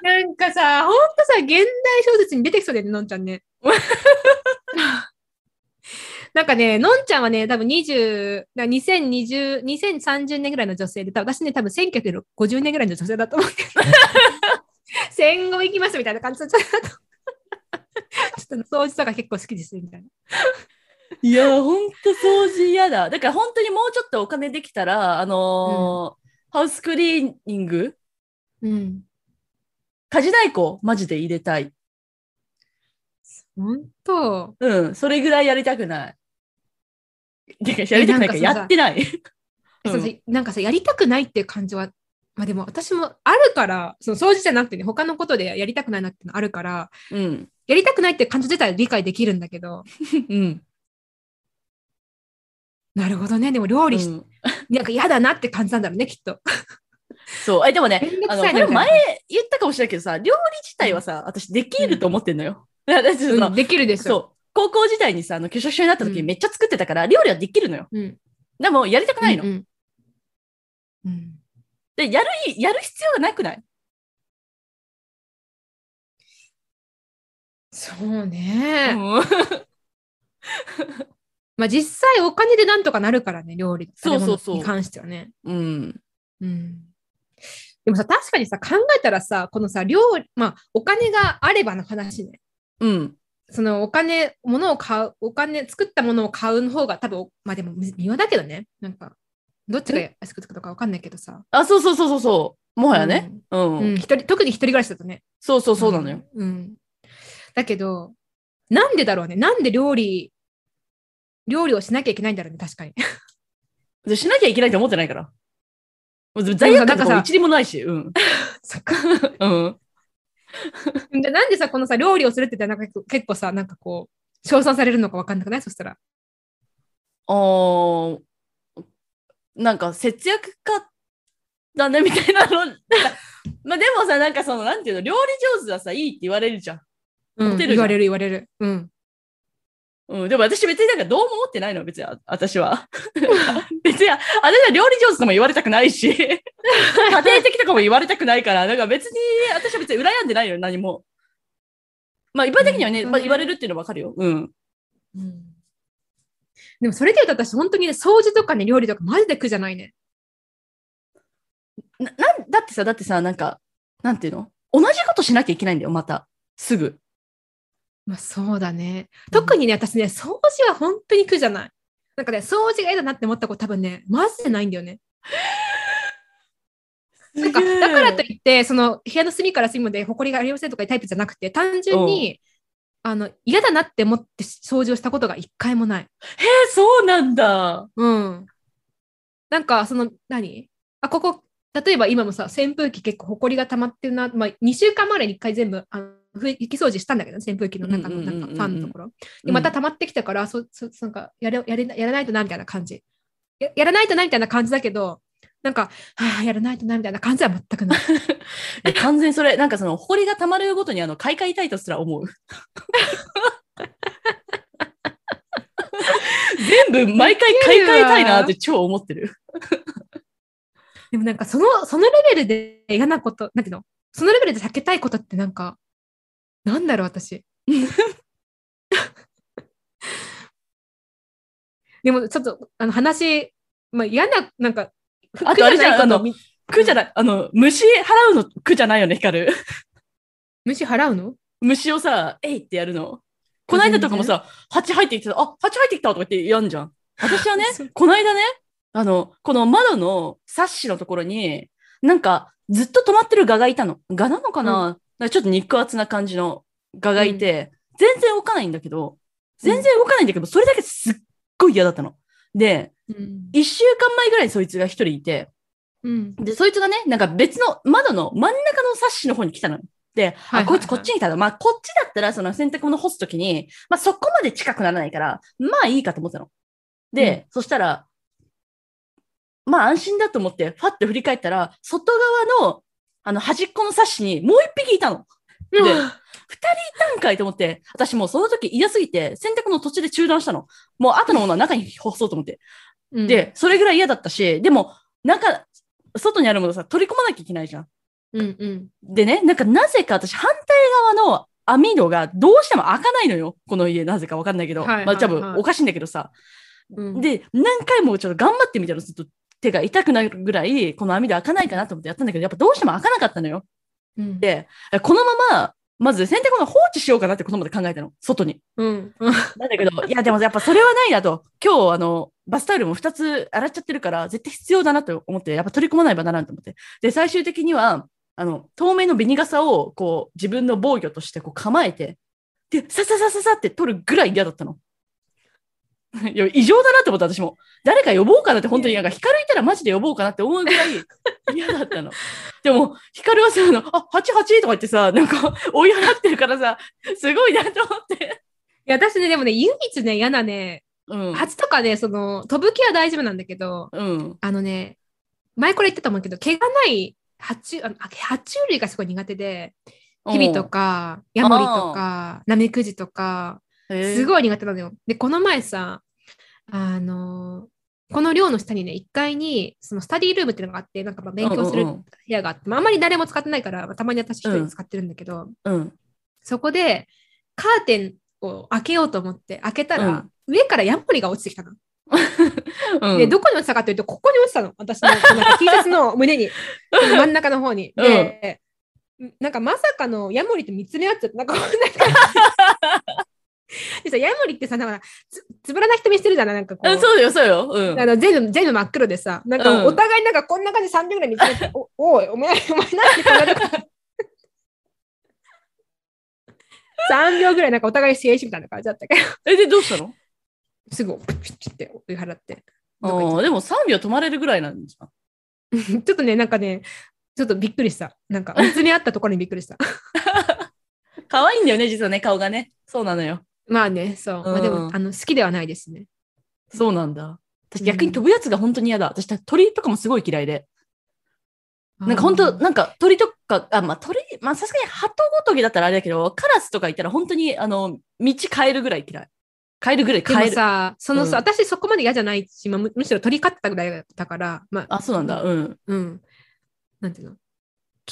なんかさ、ほんとさ、現代小説に出てきそうだよね、のんちゃんね。なんかね、のんちゃんはね、多分20、な2020、2030年ぐらいの女性で、私ね、多分1950年ぐらいの女性だと思うけど、戦後行きますみたいな感じだった。ちょっと掃除とか結構好きですみたいな。いや、ほんと掃除嫌だ。だから本当にもうちょっとお金できたら、あのーハウスクリーニングうん。家事代行マジで入れたい。ほんと。うん、それぐらいやりたくない。てかやりたくないかやってない。うそうなんかさ、やりたくないっていう感じは、まあでも私もあるから、その掃除じゃなくてね、他のことでやりたくないなってのあるから、うん。やりたくないって感情自体は理解できるんだけど、うん。なるほどね。でも料理し、うんなんか嫌だなって感じなんだろうね、きっと。そう。え、でもねあの、これ前言ったかもしれないけどさ、料理自体はさ、私できると思ってんのよ。できるでしょ。そう。高校時代にさ、あの、拒食症になった時めっちゃ作ってたから、料理はできるのよ。うん。でも、やりたくないの。うんで、やる、やる必要がなくない？そうね。うん まあ実際お金でなんとかなるからね、料理。そうそうそうに関してはね。うん。うん。でもさ、確かにさ、考えたらさ、このさ、料理、まあ、お金があればの話ね。うん。そのお金、物を買う、お金、作ったものを買うの方が多分、まあでも微妙だけどね。なんか、どっちが安くつくのかわかんないけどさ。あ、そうそうそうそうそう。もはやね。うん。うん、一人、特に一人暮らしだとね。そうそうそうなのよ。うん。うんだけど、なんでだろうね。なんで料理、料理をしなきゃいけないんだろうね、確かに。でしなきゃいけないと思ってないから。もう罪悪感とかも一理もないし。うん。そっか。うん。でなんでさ、このさ、料理をするって言ったらなんか結構さ、なんかこう、称賛されるのかわかんなくない？そしたら。あーなんか節約家だねみたいなの。まあでもさ、なんかその、なんていうの、料理上手はさ、いいって言われるじゃん。うん言われる言われる。うん。うん、でも私別になんかどうも思ってないの、別にあ私は。別に、あ私は料理上手とも言われたくないし、家庭的とかも言われたくないから、なんか別に、私は別に羨んでないよ、何も。まあ一般的にはね、うんまあ、言われるっていうのはわかるよ。うん。うんでもそれで言うと私本当にね、掃除とかね、料理とかマジで苦じゃないね。ななんだってさ、だってさ、なんか、なんていうの？同じことしなきゃいけないんだよ、また。すぐ。まあそうだね。特にね、私ね、掃除は本当に苦じゃない。なんかね、掃除が嫌だなって思ったこと多分ね、マジでないんだよね。なんか、だからといって、その部屋の隅から隅まで埃がありませんとかいうタイプじゃなくて、単純に、あの、嫌だなって思って掃除をしたことが一回もない。えー、そうなんだ。うん。なんか、その、何？あ、ここ、例えば今もさ、扇風機結構埃が溜まってるな、まあ、2週間前に1回全部、あの拭き掃除したんだけど、扇風機の中のなんかファンのところ。で、また溜まってきたから、そそなんかやれやれやらないとな、みたいな感じや。やらないとな、みたいな感じだけど、なんか、はあ、やらないとな、みたいな感じは全くない。完全にそれ、なんかその、埃が溜まるごとに、あの、買い替えたいとすら思う。全部、毎回買い替えたいなって超思ってる。でもなんか、その、そのレベルで嫌なこと、なんていうの？そのレベルで避けたいことってなんか、なんだろう、私。でも、ちょっと、あの、話、まあ、嫌な、なんか、あとあれじゃんあの苦ない苦じゃない、あの、虫払うの苦じゃないよね、ヒカル。虫払うの？虫をさ、えいってやるの。この間とかもさ、蜂入ってきてた、あ、蜂入ってきたとか言ってやんじゃん。私はね この間ね、あの、この窓のサッシのところに、なんか、ずっと止まってる蛾がいたの。蛾なのかな,、なんかちょっと肉厚な感じの蛾がいて、全然動かないんだけど、全然動かないんだけど、それだけすっごい嫌だったの。で、うん。一週間前ぐらいにそいつが一人いて、うん。で、そいつがね、なんか別の窓の真ん中のサッシの方に来たの。で、あ、はいはいはいこいつこっちに来たの。まあ、こっちだったら、その洗濯物干すときに、まあ、そこまで近くならないから、まあいいかと思ったの。で、そしたら、まあ安心だと思って、ファッと振り返ったら、外側の、あの、端っこのサッシにもう一匹いたの。で、二人いたんかいと思って、私もうその時嫌すぎて、洗濯の途中で中断したの。もう後のものは中に干そうと思って。うん、で、それぐらい嫌だったし、でも、中、外にあるものさ、取り込まなきゃいけないじゃん。うんうん。でね、なんかなぜか私、反対側の網戸がどうしても開かないのよ。この家、なぜかわかんないけど。はいはいまあ多はい分おかしいんだけどさ。うん、で、何回もちょっと頑張ってみたらずっと手が痛くなるぐらい、この網戸開かないかなと思ってやったんだけど、やっぱどうしても開かなかったのよ。うん、で、このまま、まず洗濯物放置しようかなってことまで考えたの。外に。うん。うんなんだけど、いや、でもやっぱそれはないなと。今日、あの、バスタオルも2つ洗っちゃってるから、絶対必要だなと思って、やっぱ取り込まないばならんと思って。で、最終的には、あの、透明のビニ傘を、こう、自分の防御としてこう構えて、で、さささささって取るぐらい嫌だったの。いや、異常だなって思った、私も。誰か呼ぼうかなって、本当になんか、光いたらマジで呼ぼうかなって思うぐらい嫌だったの。でも、光はさ、あの、あ、88とか言ってさ、なんか、追い払ってるからさ、すごいなと思って。いや、私ね、でもね、唯一ね、嫌なね、うん。蜂とかね、その、飛ぶ気は大丈夫なんだけど、うん。あのね、前これ言ってたと思うけど、毛がない蜂、あのあ爬虫類がすごい苦手で、ヒビとか、ヤモリとか、ナメクジとか、すい。ごい苦手なのよ。で、この前さ、あのこの寮の下にね、1階に、そのスタディルームっていうのがあって、なんかまあ勉強する部うんうんうん屋があって、まあ、あんまり誰も使ってないから、まあたまに私一人で使ってるんだけど、うん。そこでカーテンを開けようと思って、開けたら、うん上からヤモリが落ちてきたの。うん。で、どこに落ちたかというと、ここに落ちたの。私のなんか T シャツの胸に、真ん中の方に。で、なんかまさかのヤモリと見つめ合っちゃって、なんかな感じ でさ、ヤモリってさ、なんかつつぶらな瞳してるじゃない？なんかこう。うんそうよ、そうよ。うんあ。の全部全部真っ黒でさ、なんかうんお互いなんかこんな感じで3秒ぐらい見つめて、おおい、お前、お前なんでこんなとこ3秒ぐらいなんかお互い静止みたいな感じだったけど、え、で、どうしたの？すぐピッチって追い払って。ああ、でも3秒止まれるぐらいなんじゃん。ちょっとね、なんかね、ちょっとびっくりした。なんか、見つめ合ったところにびっくりした。可愛いんだよね、実はね、顔がね。そうなのよ。まあね、そう。まあ、でもうんあの好きではないですね。そうなんだ。私逆に飛ぶやつが本当に嫌だ。私鳥とかもすごい嫌いで。なんか本当、なんか鳥とか、あ、まあ鳥、まあさすがに鳩ごときだったらあれだけど、カラスとかいたら本当に、あの、道変えるぐらい嫌い。変えるぐらいで変える。もさ、そのさ、うん私そこまで嫌じゃないし、まあむむしろ鳥飼ってたぐらいだったから、まあ、あ、そうなんだ。うん。うん。なんていうの？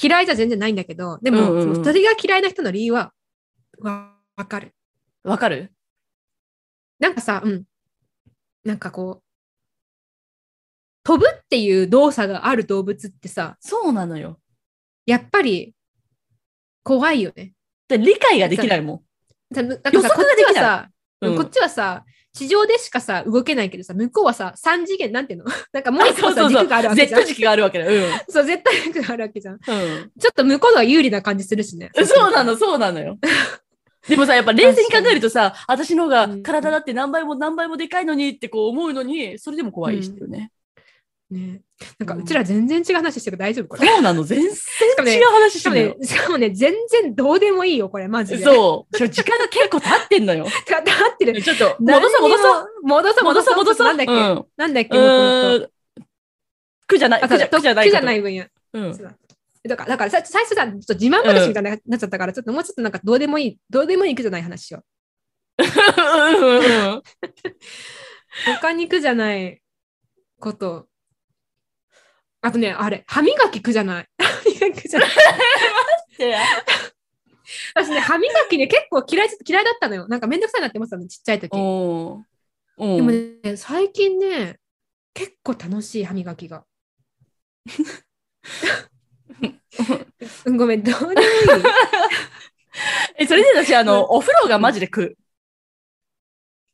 嫌いじゃ全然ないんだけど、でも、うんうんうんその鳥が嫌いな人の理由は、わわかる。わかる？なんかさ、うん。なんかこう、飛ぶっっていう動作がある動物ってさ、そうなのよ。やっぱり怖いよね。で理解ができないもさなんか予測さこっちができないはさ、ん。こっちはさ、地上でしかさ、動けないけどさ、向こうはさ、3次元、なんていうの？なんかもう一個さ、軸があるわけじゃん Z。軸があるわけだよ。そう、絶対軸があるわけじゃん。うん。うん。ちょっと向こうのが有利な感じするしね。そうなの、そうなのよ。でもさ、やっぱ冷静に考えるとさ、私の方がうん体だって何倍も何倍もでかいのにってこう思うのに、それでも怖いしてるね。ね。なんか、うちら全然違う話してる大丈夫これ？そうなの、全然違う話ししてるね。、しかもね、全然どうでもいいよ、これ、マジで。う。そう。時間が結構経ってんのよ。だってる。ちょっと、戻そう、戻そう。う。戻そう、戻そう、戻そう。なんだっけ、うん。なんだっけ。苦じゃない、あ、苦じゃない。苦じゃない分野。うん。だだから、だからさ最初さ、ちょっと自慢話みたいになっちゃったから、ちょっともうちょっとなんかどうでもいい、どうでもいい苦じゃない話しようんうんうんう。他に苦じゃないこと。あとね、あれ、歯磨き苦じゃない。歯磨き苦じゃない。私ね、歯磨きね、結構嫌い、嫌いだったのよ。なんかめんどくさいなって思ってたの、ちっちゃい時。でもうん。ね、最近ね、結構楽しい歯磨きが。うんごめん、どうでもいい。え、それで私、あの、お風呂がマジで苦。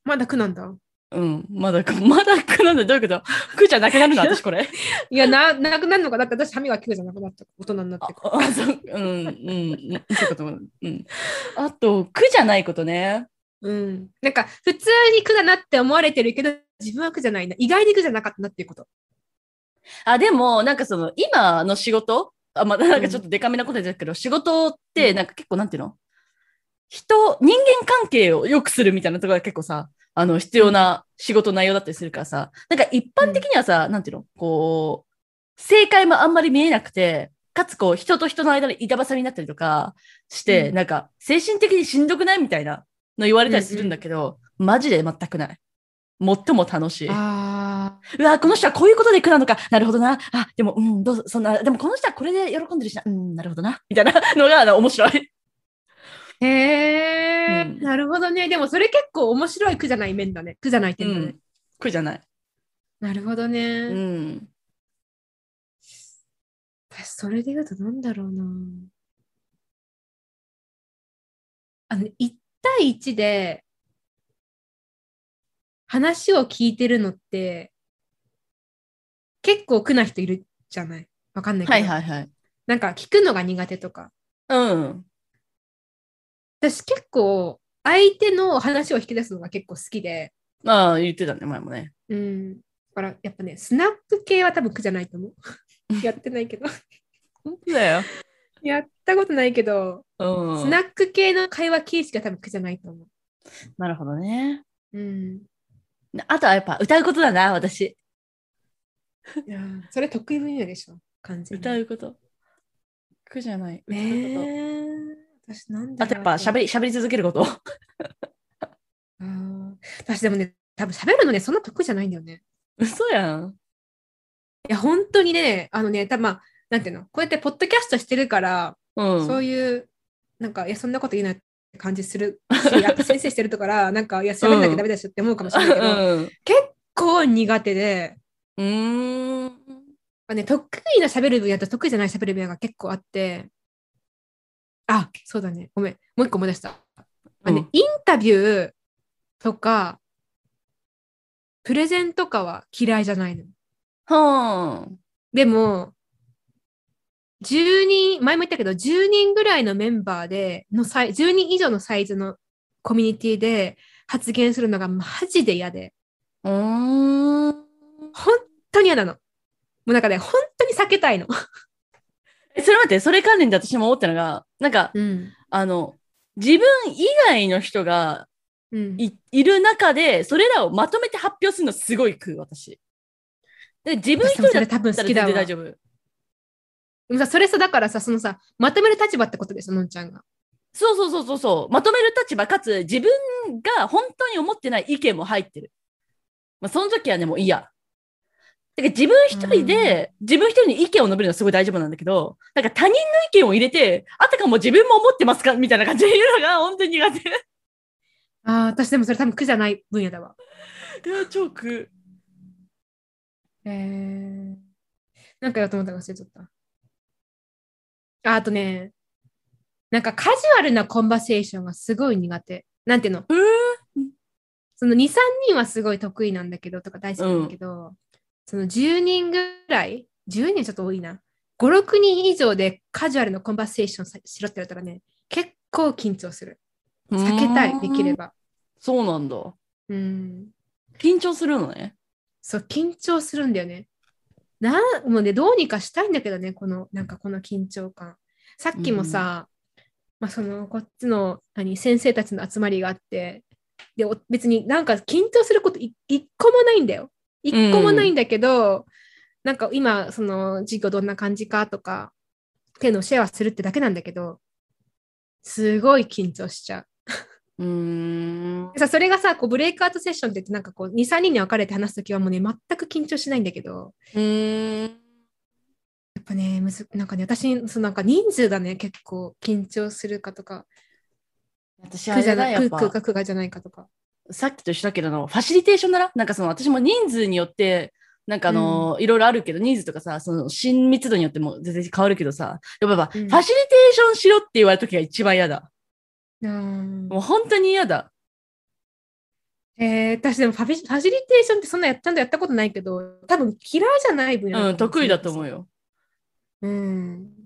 まだ苦なんだ。うん。まだ苦、まだ苦なんだ。どういうこと？苦じゃなくなるの？私これ。いや、な、なくなるのか？だって私歯磨き苦じゃなくなった。大人になって。あ、あそう、うん、うん、うんそういうこと。うん。あと、苦じゃないことね。うん。なんか、普通に苦だなって思われてるけど、自分は苦じゃないな。意外に苦じゃなかったなっていうこと。あ、でも、なんかその、今の仕事、あ、まだなんかちょっとデカめなことですけど、仕事って、うん。なんか結構なんていうの？人、人間関係を良くするみたいなところが結構さ、あの、必要な仕事内容だったりするからさ、なんか一般的にはさ、なんていうの？こう、正解もあんまり見えなくて、かつこう、人と人の間で板挟みになったりとかして、うん。なんか、精神的にしんどくないみたいなの言われたりするんだけど、マジで全くない。最も楽しい。あうわ、この人はこういうことで苦なのか。なるほどな。あ、でも、うん、どうぞ、そんな、でもこの人はこれで喜んでるしな。うん、なるほどな。みたいなのがあの面白い。ー。へえ、うんなるほどね。でもそれ結構面白い苦じゃない面だね。苦じゃない点だね。苦じゃない。なるほどね。うん。私、それで言うとなんだろうな。あの、1対1で話を聞いてるのって結構苦な人いるじゃない？わかんないけど。はいはいはい。なんか聞くのが苦手とか。うん。私結構相手の話を引き出すのが結構好きで。ああ、言ってたね、前もね。うん。だからやっぱね、スナック系は多分苦じゃないと思う。やってないけど。本当だよ。やったことないけど、うん。スナック系の会話形式は多分苦じゃないと思なるほどね。う。うん。あとはやっぱ歌うことだな、私。いやーそれ得意分野でしょ、完全に。歌うこと。苦じゃない。歌うこと。えー、私なんだあとやっぱ喋り。り、喋り続けること。あー私でもね、多分喋るのね、そんな得意じゃないんだよね。嘘やん。いや、本当にね、あのね、多分まあ、なんていうの、こうやってポッドキャストしてるから、うん。そういう、なんか、いや、そんなこと言えないって感じするし、やっぱ先生してるとから、なんか、いや、喋んなきゃダメだしって思うかもしれないけど、うん。結構苦手で、うーん。まあね、得意な喋る分野と得意じゃない喋る分野が結構あって、あ、そうだね。ごめん。もう一個思い出した。まあねうんインタビューとか、プレゼンとかは嫌いじゃないの。はあ。でも、10人、前も言ったけど、10人ぐらいのメンバーで、のサイ10人以上のサイズのコミュニティで発言するのがマジで嫌で、うーん。本当に嫌なの。もうなんかね、本当に避けたいの。えそれ待って、それ関連で私も思ったのが、なんか、うん。あの、自分以外の人がうん。いいる中で、それらをまとめて発表するのすごい食う、私。で、自分一人だったら全然大丈夫。でもさ、それさ、だからさ、そのさ、まとめる立場ってことですよ、のんちゃんが。そうそうそうそうそう。まとめる立場かつ、自分が本当に思ってない意見も入ってる。まあ、その時はね、もういいや。だから自分一人で、自分一人に意見を述べるのはすごい大丈夫なんだけど、なんか他人の意見を入れて、あたかも自分も思ってますか？みたいな感じで言うのが本当に苦手。ああ、私でもそれ多分苦じゃない分野だわ。いや、超苦。えー、なんかやと思ったか忘れちゃった。ああとね、なんかカジュアルなコンバセーションがすごい苦手。なんていうの？えーその2、3人はすごい得意なんだけど、とか大好きなんだけど、その10人ぐらい、10人はちょっと多いな。5、6人以上でカジュアルなコンバセーションさしろって言われたらね、結構緊張する。避けたい、できれ。ば。そうなんだ。うん。緊張するのね。そう、緊張するんだよね。なんもうね、どうにかしたいんだけどね、この、なんかこの緊張感。さっきもさ、まあその、こっちの、何、先生たちの集まりがあって、で、お別になんか緊張することい一個もないんだよ。一個もないんだけど、なんか今、その、授業どんな感じかとか、っていうのをシェアするってだけなんだけど、すごい緊張しちゃう。うーん。でさ、それがさ、こうブレイクアウトセッションって言って、なんかこう、2、3人に分かれて話すときはもうね、全く緊張しないんだけど、うーん。やっぱね、むずなんかね、私、そのなんか人数がね、結構緊張するかとか、私あれだ、苦じゃない、やっぱ苦か苦がじゃないかとか。さっきと一緒だけどの、ファシリテーションだな。なんかその私も人数によって、なんかあの、いろいろあるけど、人数とかさ、その親密度によっても全然変わるけどさ、やっぱ、うんファシリテーションしろって言われるときが一番嫌だ。うんもう本当に嫌だ。えー、私でもファビファシリテーションってそんなやったんだやったことないけど、多分嫌いじゃない分野うん、得意だと思うよ。よ。うん。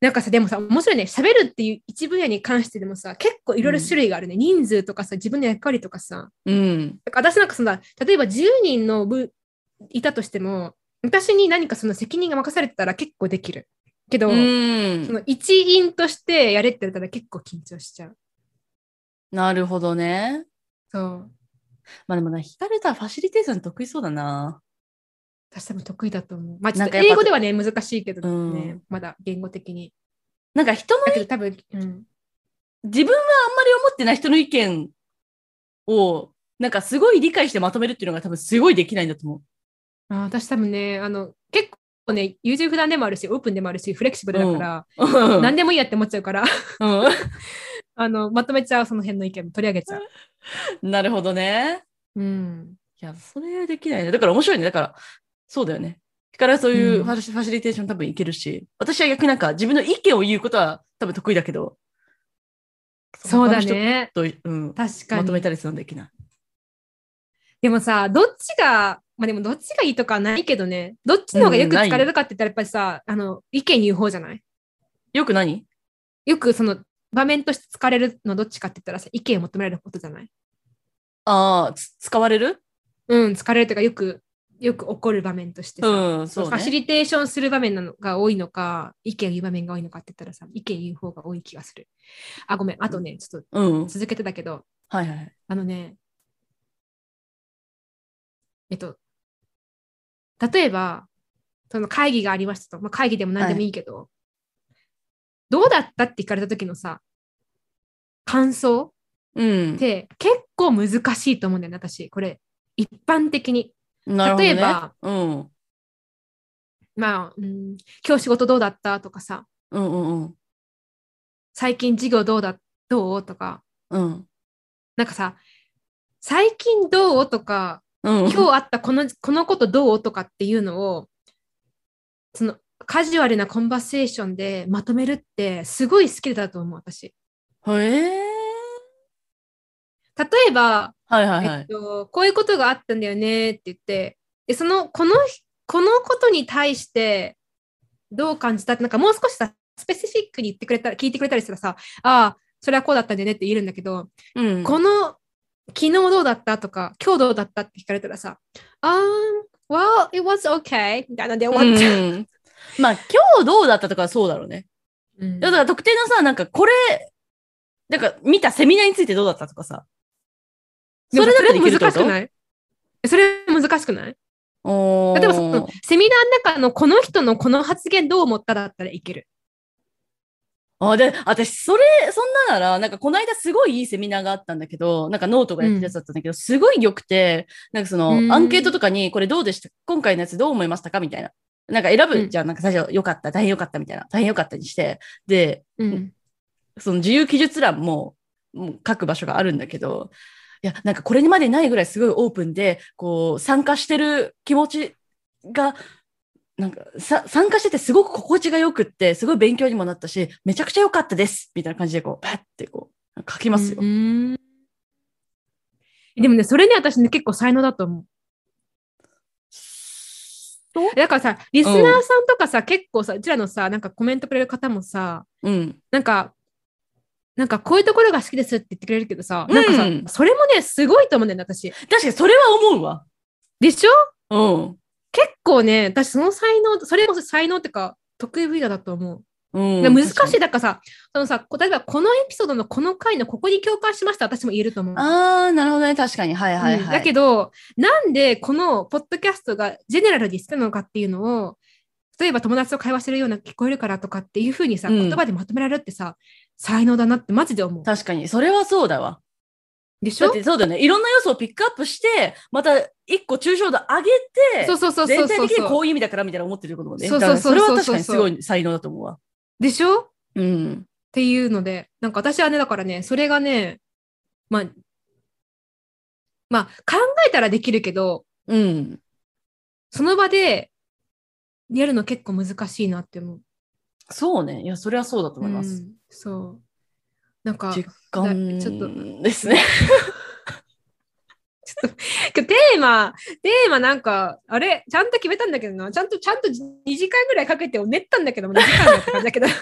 なんかさ、でもさ、面白いね。喋るっていう一分野に関してでもさ、結構いろいろ種類があるね。人数とかさ、自分の役割とかさ。うん。だから私なんかそんな、例えば10人の部いたとしても、私に何かその責任が任されてたら結構できる。けど、うんそ。の一員としてやれって言われたら結構緊張しちゃう。なるほどね。そう。まあでもな、引かれたらファシリテーション得意そうだな。私多分得意だと思う。まあちょっと英語ではね、難しいけどね、うんまだ言語的に。なんか人の、だけど多分、うん。自分はあんまり思ってない人の意見を、なんかすごい理解してまとめるっていうのが多分すごいできないんだと思う。あ私多分ね、あの、結構ね、優柔不断でもあるし、オープンでもあるし、フレキシブルだから、うん何でもいいやって思っちゃうから、う あの、まとめちゃう、その辺の意見も取り上げちゃう。ん。なるほどね。うん。いや、それできないね。だから面白いね。だから、そうだよね。だからそういううん。ファシ,、ファシリテーション多分いけるし、私は逆になんか自分の意見を言うことは多分得意だけど、そうだね。人と、うん、確かに。まとめたりするのできない。でもさ、どっちが、まあでもどっちがいいとかはないけどね、どっちの方がよく疲れるかって言ったらやっぱりさ、あの、意見言う方じゃない？よく何？よくその場面として疲れるのどっちかって言ったらさ、意見を求められることじゃない？ああ、つ使われる？うん、疲れるというか、よく、よく起こる場面としてさ、うん、そうね。ファシリテーションする場面なのが多いのか、意見言う場面が多いのかって言ったらさ、意見言う方が多い気がする。あ、ごめん。あとね、ちょっとうん。続けてたけど、はいはい。あのね、えっと、例えば、その会議がありましたと、まあ、会議でも何でもいいけど、どうだったって聞かれた時のさ、感想うんっ。て結構難しいと思うんだよね、私。これ、一般的に。ね。例えば、うん。まあ、うん、今日仕事どうだった？とかさ、うんうんうん。最近授業どうだ？どう？とか、うん。なんかさ、最近どう？とか、うん。今日あったこのこのことどう？とかっていうのを、そのカジュアルなコンバセーションでまとめるってすごいスキルだと思う、私。へえ。例えば、はいはいはい。えっと、こういうことがあったんだよねって言って、で、その、この、このことに対してどう感じた？って、なんかもう少しさ、スペシフィックに言ってくれたら、聞いてくれたりしたらさ、ああ、それはこうだったんだよねって言えるんだけど、うん。この、昨日どうだったとか、今日どうだったって聞かれたらさ、あー、well, it was okay みたいなので終わっちゃう。うんまあ、今日どうだったとかそうだろうね。うんだから特定のさ、なんかこれ、なんか見たセミナーについてどうだったとかさ。それだ難しくない？えそれ難しくない？例えばそのセミナーの中のこの人のこの発言どう思っただったらいける？あ、で、私、それ、そんななら、なんか、この間すごいいいセミナーがあったんだけど、なんかノートがやってるやつだったんだけど、すごい良くて、なんかその、うん。アンケートとかに、これどうでした？今回のやつどう思いましたか？みたいな。なんか選ぶ、うん。じゃあ、なんか最初、良かった、大変良かったみたいな、大変良かったにして、で、うん。その自由記述欄も、もう書く場所があるんだけど、いや、なんかこれまでないぐらいすごいオープンで、こう、参加してる気持ちが、なんかさ、参加しててすごく心地が良くって、すごい勉強にもなったし、めちゃくちゃ良かったですみたいな感じで、こう、パッてこう、書きますよ。うん。でもね、それね、私ね、結構才能だと思う。だからさ、リスナーさんとかさ、結構さ、うちらのさ、なんかコメントくれる方もさ、うん。なんか、なんかこういうところが好きですって言ってくれるけどさ、なんかさ、うんそれもね、すごいと思うんだよね、私。確かにそれは思うわ。でしょ？うん。結構ね、私その才能、それこそ才能ってか、得意分野だと思う。うん、で難しい。だからさ、そのさ、こ例えばこのエピソードのこの回のここに共感しました、私も言えると思う。ああ、なるほどね。確かに。はいはいはい。うんだけど、なんでこのポッドキャストがジェネラルに好きなのかっていうのを、例えば友達と会話してるような聞こえるからとかっていうふうにさ、うん言葉でまとめられるってさ、才能だなってマジで思う。確かに。それはそうだわ。でしょ？だってそうだよね。いろんな要素をピックアップして、また一個抽象度上げて、そうそうそうそうそう全体的にこそう。ういう意味だからみたいな思ってることもね。そうそうそれは確かにすごい才能だと思うわ。でしょ？っうん。ていうので、なんか私はね、だからね、それがね、まあ、まあ、考えたらできるけど、うん。その場でやるの結構難しいなって思う。そうね。いや、それはそうだと思います。うんそう。なんか、実感ちょっとですね。今日テーマ、テーマなんか、あれ、ちゃんと決めたんだけどな。ちゃんと、ちゃんと2時間ぐらいかけて練ったんだけども、2時間だった感じだけど。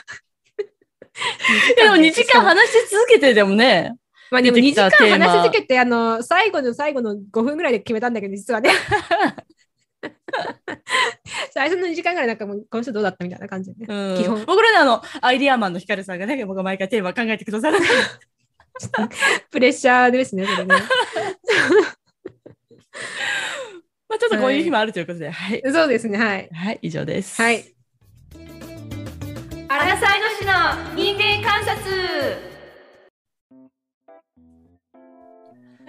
でも2時間話し続けてでもね。まあでも2時間話し続けて、あの、最後の最後の5分ぐらいで決めたんだけど、実はね。最初の2時間ぐらいなんかもう、この人どうだったみたいな感じでね。うん、基本僕らね、あの、アイディアマンのヒカルさんがね、僕が毎回テーマ考えてくださる。プレッシャーですね、それね。まあちょっとこういう日もあるということで、はい。そうですね、はい。はい、以上です。はい。アラサイの市の人間観察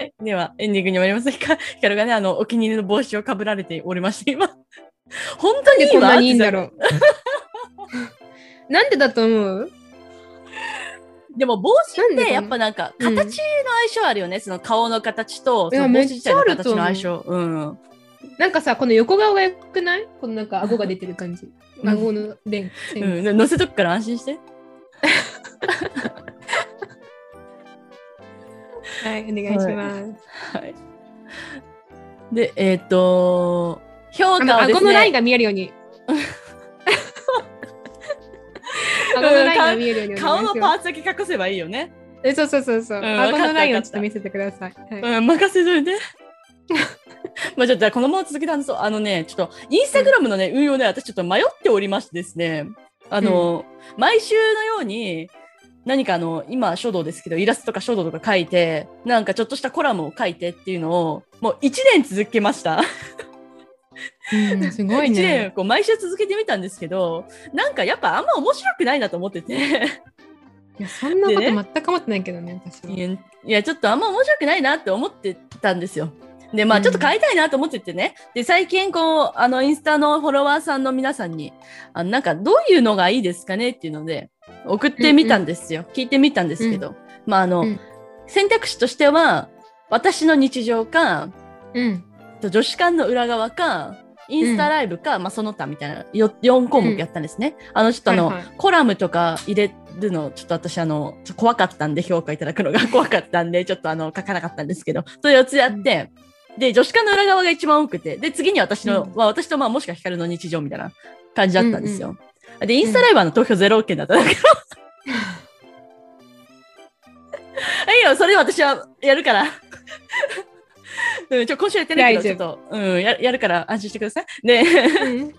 はい、では、エンディングに参ります。ヒカヒカルがね、あの、お気に入りの帽子をかぶられておりまして、今。本当にこんなにいいんだろう。なんでだと思う？さでも帽子ってやっぱなんか、うん形の相性あるよね。その顔の形と、その帽子自体の形の相性。うん。なんかさ、この横顔がよくない？このなんか顎が出てる感じ。うん顎の連。うん、で乗せとくから安心して。はい、お願いします。はい。で、えっ、と、評価はです顎のラインね、が見えるように。顎のラインが見えるように お顔。のパーツだけ隠せばいいよね。えそうそうそうそう。ん顎のラインをちょっと見せてください。はいうん、任せといて。まあちょっとじゃあこのまま続けて話そう。あのね、ちょっとインスタグラムのね、運用で私ちょっと迷っておりましてですね、あの、毎週のように、何かあの、今書道ですけど、イラストとか書道とか書いて、なんかちょっとしたコラムを書いてっていうのを、もう1年続けました。うんすごい1年ね。こう毎週続けてみたんですけど、なんかやっぱあんま面白くないなと思ってて。いやそんなこと全く思ってないけどね、私は。いや、ちょっとあんま面白くないなって思ってたんですよ。で、まあ、うんちょっと変えたいなと思っててね。で、最近、こう、あの、インスタのフォロワーさんの皆さんに、あの、なんか、どういうのがいいですかねっていうので、送ってみたんですよ。聞いてみたんですけど。まあ、あの、うん選択肢としては、私の日常か、うん。と女子館の裏側か、インスタライブか、まあ、その他みたいなよ4項目やったんですね。あの、ちょっとあの、はいはいコラムとか入れるの、ちょっと私あの、怖かったんで、評価いただくのが怖かったんで、ちょっとあの、書かなかったんですけど、それ4つやって、で、女子館の裏側が一番多くて、で、次に私の、うん。まあ、私とまあ、もしくは光の日常みたいな感じだったんですよ。で、インスタライブはあの投票ゼロ件だったんだけど、いいよ、それ私はやるから。うん、ちょ、今週やってないけど、ちょ大っと、うん、ややるから安心してください。で、うん。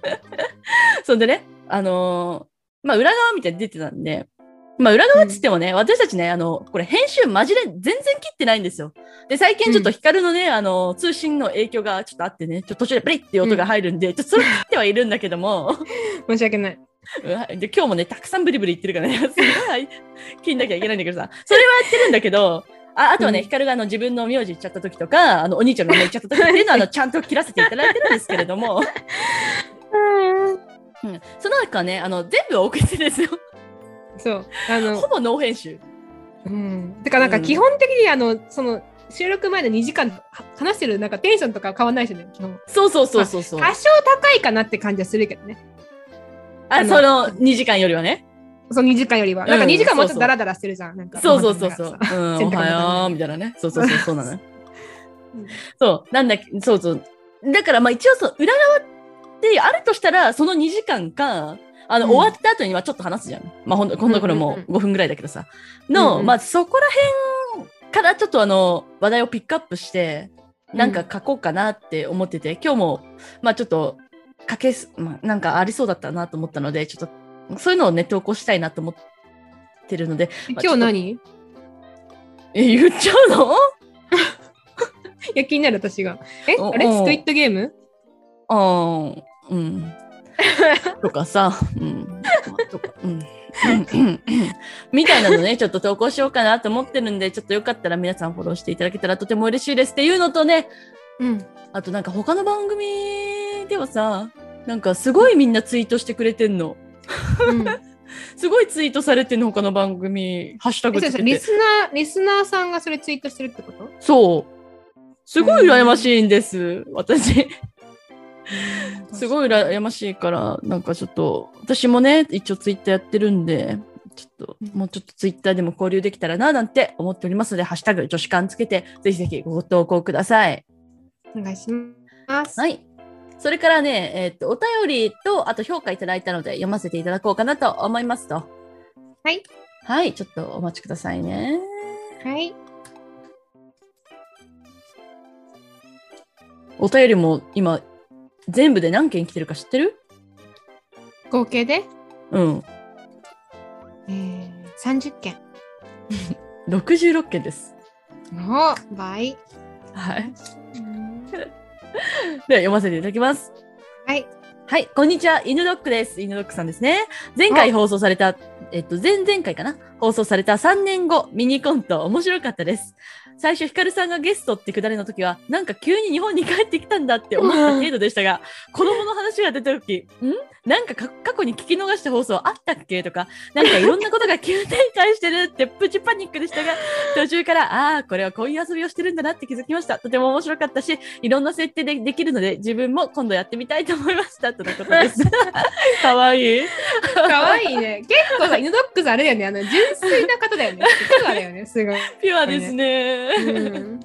そんでね、あのーまあ、裏側みたいに出てたんで、まあ、裏側っつってもね、私たちね、あの、これ編集マジで全然切ってないんですよ。で、最近ちょっと光のね、あの、通信の影響がちょっとあってね、ちょっと途中でプリッっていう音が入るんで、ちょっとそれ切ってはいるんだけども、申し訳ない。うんで今日もね、たくさんブリブリ言ってるからね、すごい。切んなきゃいけないんだけどさ、それはやってるんだけど、ああとはね、うん。光があの自分の名字言っちゃった時とか、あのお兄ちゃんの名前言っちゃった時っていうのはあのちゃんと切らせていただいてるんですけれども、うん、その中ね、あの全部送ってですよ。そう。あのほ、ぼノー編集。うん。てか、なんか基本的に、あの、その、収録前の2時間は話してるなんかテンションとか変わんないしね、基本。そうそうそうそうそう。多少高いかなって感じはするけどね。あ、その2時間よりはね。その2時間よりは。うんなんか2時間もうちょっとダラダラしてるじゃん。なんかそうそうそうそう。うん、おはよう、みたいなね。そうそうそう、そうなの。そう、なんだっけ、そうそう。だからまあ一応そう、裏側ってあるとしたら、その2時間か、あの、うん。終わった後にはちょっと話すじゃん。まあほんと、今度これもうんうんうん5分ぐらいだけどさ。の、うんうん。まあそこら辺からちょっとあの、話題をピックアップして、なんか書こうかなって思ってて、今日も、まあちょっと、書けす、まあなんかありそうだったなと思ったので、ちょっと、そういうのをね、投稿したいなと思ってるので、まあ今日何？え、言っちゃうの？いや、気になる私が。えおあれ？おスクイットゲームあーうん。とかさ、うん。とか、うん。みたいなのね、ちょっと投稿しようかなと思ってるんで、ちょっとよかったら皆さんフォローしていただけたらとても嬉しいですっていうのとね、うん。あとなんか他の番組ではさ、なんかすごいみんなツイートしてくれてんの。うん すごいツイートされてんの、他の番組、ハッシュタグつけて。リスナー、リスナーさんがそれツイートしてるってこと？そう。すごい羨ましいんです、私。すごい羨ましいから、なんかちょっと、私もね、一応ツイッターやってるんで、ちょっと、もうちょっとツイッターでも交流できたらな、なんて思っておりますので、ハッシュタグ女子館つけて、ぜひぜひご投稿ください。お願いします。はい。それからね、えっと、お便りと、あと評価いただいたので、読ませていただこうかなと思いますと。はい。はい、ちょっとお待ちくださいね。はい。お便りも今、全部で何件来てるか知ってる？合計で、うん。えー、30件。66件です。お倍。はい。うんでは読ませていただきます。はい。はい、こんにちは。犬ドックです。犬ドックさんですね。前回放送された、えっと、前々回かな？放送された3年後ミニコント、面白かったです。最初、ヒカルさんがゲストってくだりの時は、なんか急に日本に帰ってきたんだって思った程度でしたが、子供の話が出た時、ん？なんかか過去に聞き逃した放送あったっけとか、なんかいろんなことが急展開してるってプチパニックでしたが、途中から、ああー、これはこういう遊びをしてるんだなって気づきました。とても面白かったし、いろんな設定でできるので、自分も今度やってみたいと思いました。とのことです。かわいい。かわいいね。結構さ、犬ドックスあれだよね。あの、純粋な方だよね。ピュアだよね。すごい。ピュアですね。うん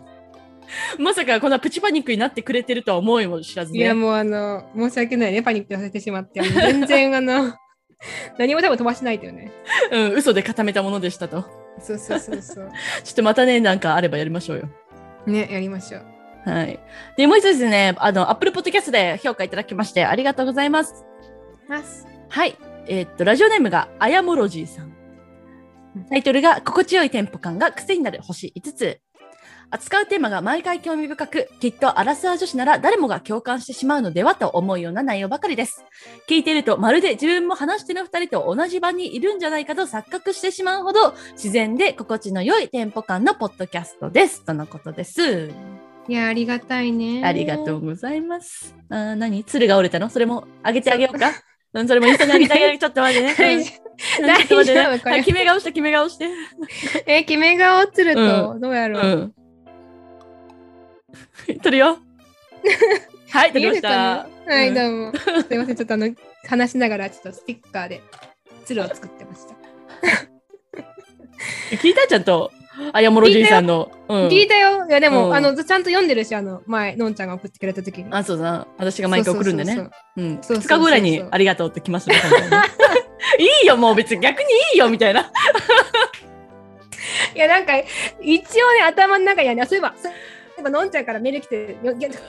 まさかこんなプチパニックになってくれてるとは思いも知らずいや、ね。もうあの、申し訳ないね。パニックさせてしまって。全然あの、何も多分飛ばしないとよね。うん、嘘で固めたものでしたと。そうそうそうそう。ちょっとまたね、なんかあればやりましょうよ。ね、やりましょう。はい。で、もう一つですね、あの、Apple Podcast で評価いただきまして、ありがとうございます。ます。はい。えーっと、ラジオネームが、あやもろじーさん。タイトルが、心地よいテンポ感が癖になる星5つ。扱うテーマが毎回興味深く、きっとアラサー女子なら誰もが共感してしまうのではと思うような内容ばかりです。聞いていると、まるで自分も話してる二人と同じ場にいるんじゃないかと錯覚してしまうほど、自然で心地の良いテンポ感のポッドキャストです。とのことです。いや、ありがたいね。ありがとうございます。あー何？鶴が折れたの？それもあげてあげようか？うん、それもインスタにあげてあげる。ちょっと待ってね。大丈夫これはい決め顔して、決め顔して。え、決め顔つると、どうやろう？うん。撮るよ。はい、撮りました？な？はい、うんどうも。すいません、ちょっとあの、話しながら、ちょっとステッカーで、鶴を作ってました。聞いた？ちゃんと、あやもろじいさんの。うん聞いたよ。いや、でも、うんあの、ちゃんと読んでるし、あの、前、のんちゃんが送ってくれた時に。あ、そうだ。私が毎回送るんでねそうん。そうそうそう2日後ぐらいにありがとうって来ました いいよ、もう別に逆にいいよ、みたいな。いや、なんか、一応ね、頭の中にはね、そういえば、えば、のんちゃんからメール来て、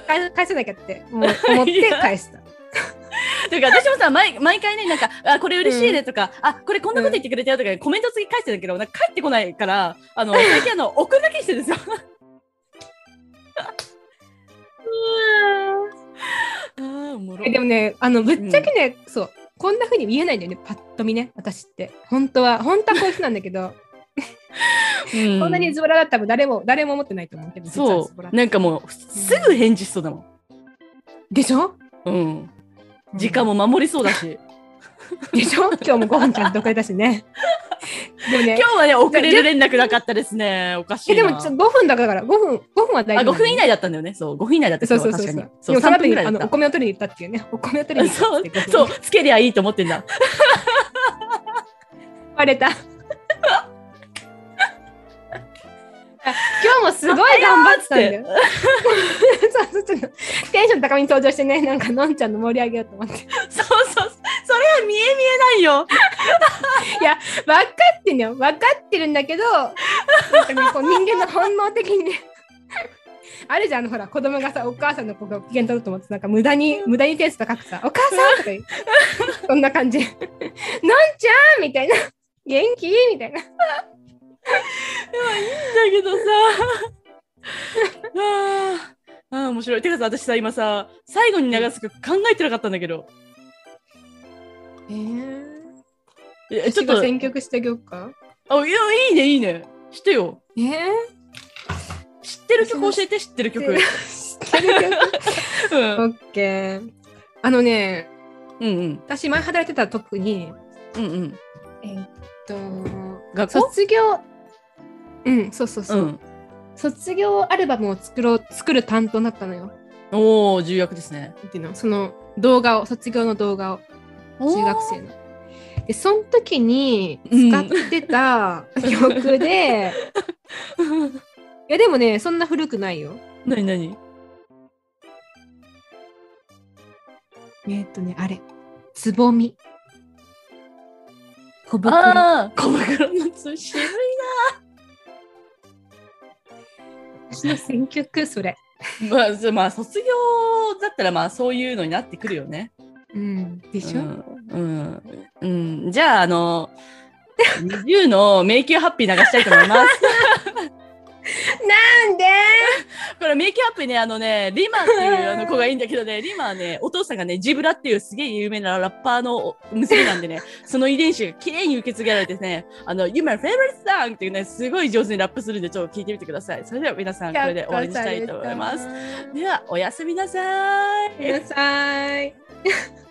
返返さなきゃって 思って返した。だから私もさ毎、毎回ね、なんか、あ、これ嬉しいねとか、あ、これこんなこと言ってくれたよとか、コメント次返してたけど、なんか返ってこないから、あの、最近あの、送るだけにしてるんですよ。あーおもろえでもね、あの、ぶっちゃけね、そう、こんな風に見えないんだよね、パッと見ね、私って。本当は、本当はこういう人なんだけど、うんこんなにズボラだったら誰も、誰も思ってないと思うけど、そう。なんかもう、すぐ返事しそうだもん。でしょ？うん。時間も守りそうだし。でしょ？今日もご飯ちゃんとくれたしね。でもね今日はね、遅れる連絡なかったですね。おかしいでもちょ5分だから5分5分は大あ、丈夫5分以内だったんだよね。そう、5分以内だったそうそうそうそう今日は確かに。そう、3でもその後に分ぐらいだった。あのお米を取りに行ったっていうねお米を取りに行ったそう、そう、つけりゃいいと思ってんだ。バレた今日もすごい頑張ってたんだよ。テンション高めに登場してね、なんかのんちゃんの盛り上げようと思って。そうそう、それは見え見えないよ。いや、分かってんだよ。分かってるんだけど、なんかね、こう人間の本能的にね、あるじゃん、あのほら、子供がさ、お母さんの子が機嫌取ると思って、なんか無駄に、無駄に点数高くさ、お母さんとか言う。そんな感じ。のんちゃんみたいな。元気？みたいな。だけどさ。あーあー、面白い。てかさ、私さ、今さ、最後に流す曲考えてなかったんだけど。えー、えちょっと、選曲してあげようか？あ、いや、いいね、いいね。してよ。えー、知ってる曲教えて、知ってる曲。うん。知ってる曲オッケー。あのね、うんうん。私前働いてた特に、うんうん。えーっと、学校？卒業、うん、そうそうそう。うん。卒業アルバムを作ろう作る担当になったのよ。おお、重役ですね。なんていうの？その動画を、卒業の動画を、中学生の。で、その時に使ってた 曲で、いやでもね、そんな古くないよ。なになにえーっとね、あれ、つぼみ。小袋。小袋のつ渋い私の選曲、それ。な。まあ、そまあ、卒業だったら、まあ、そういうのになってくるよね。うん、でしょ、うん。うん。うん、じゃあ、あの、20の迷宮ハッピー流したいと思います。なんで？これ、メイキハッピーね、あのね、リマっていうあの子がいいんだけどね、リマはね、お父さんがね、ジブラっていうすげえ有名なラッパーの娘なんでね、その遺伝子が綺麗に受け継がれてね、あの、You my favorite song っていうね、すごい上手にラップするんで、ちょっと聞いてみてください。それでは皆さん、これで終わりにしたいと思います。では、おやすみなさい。ください。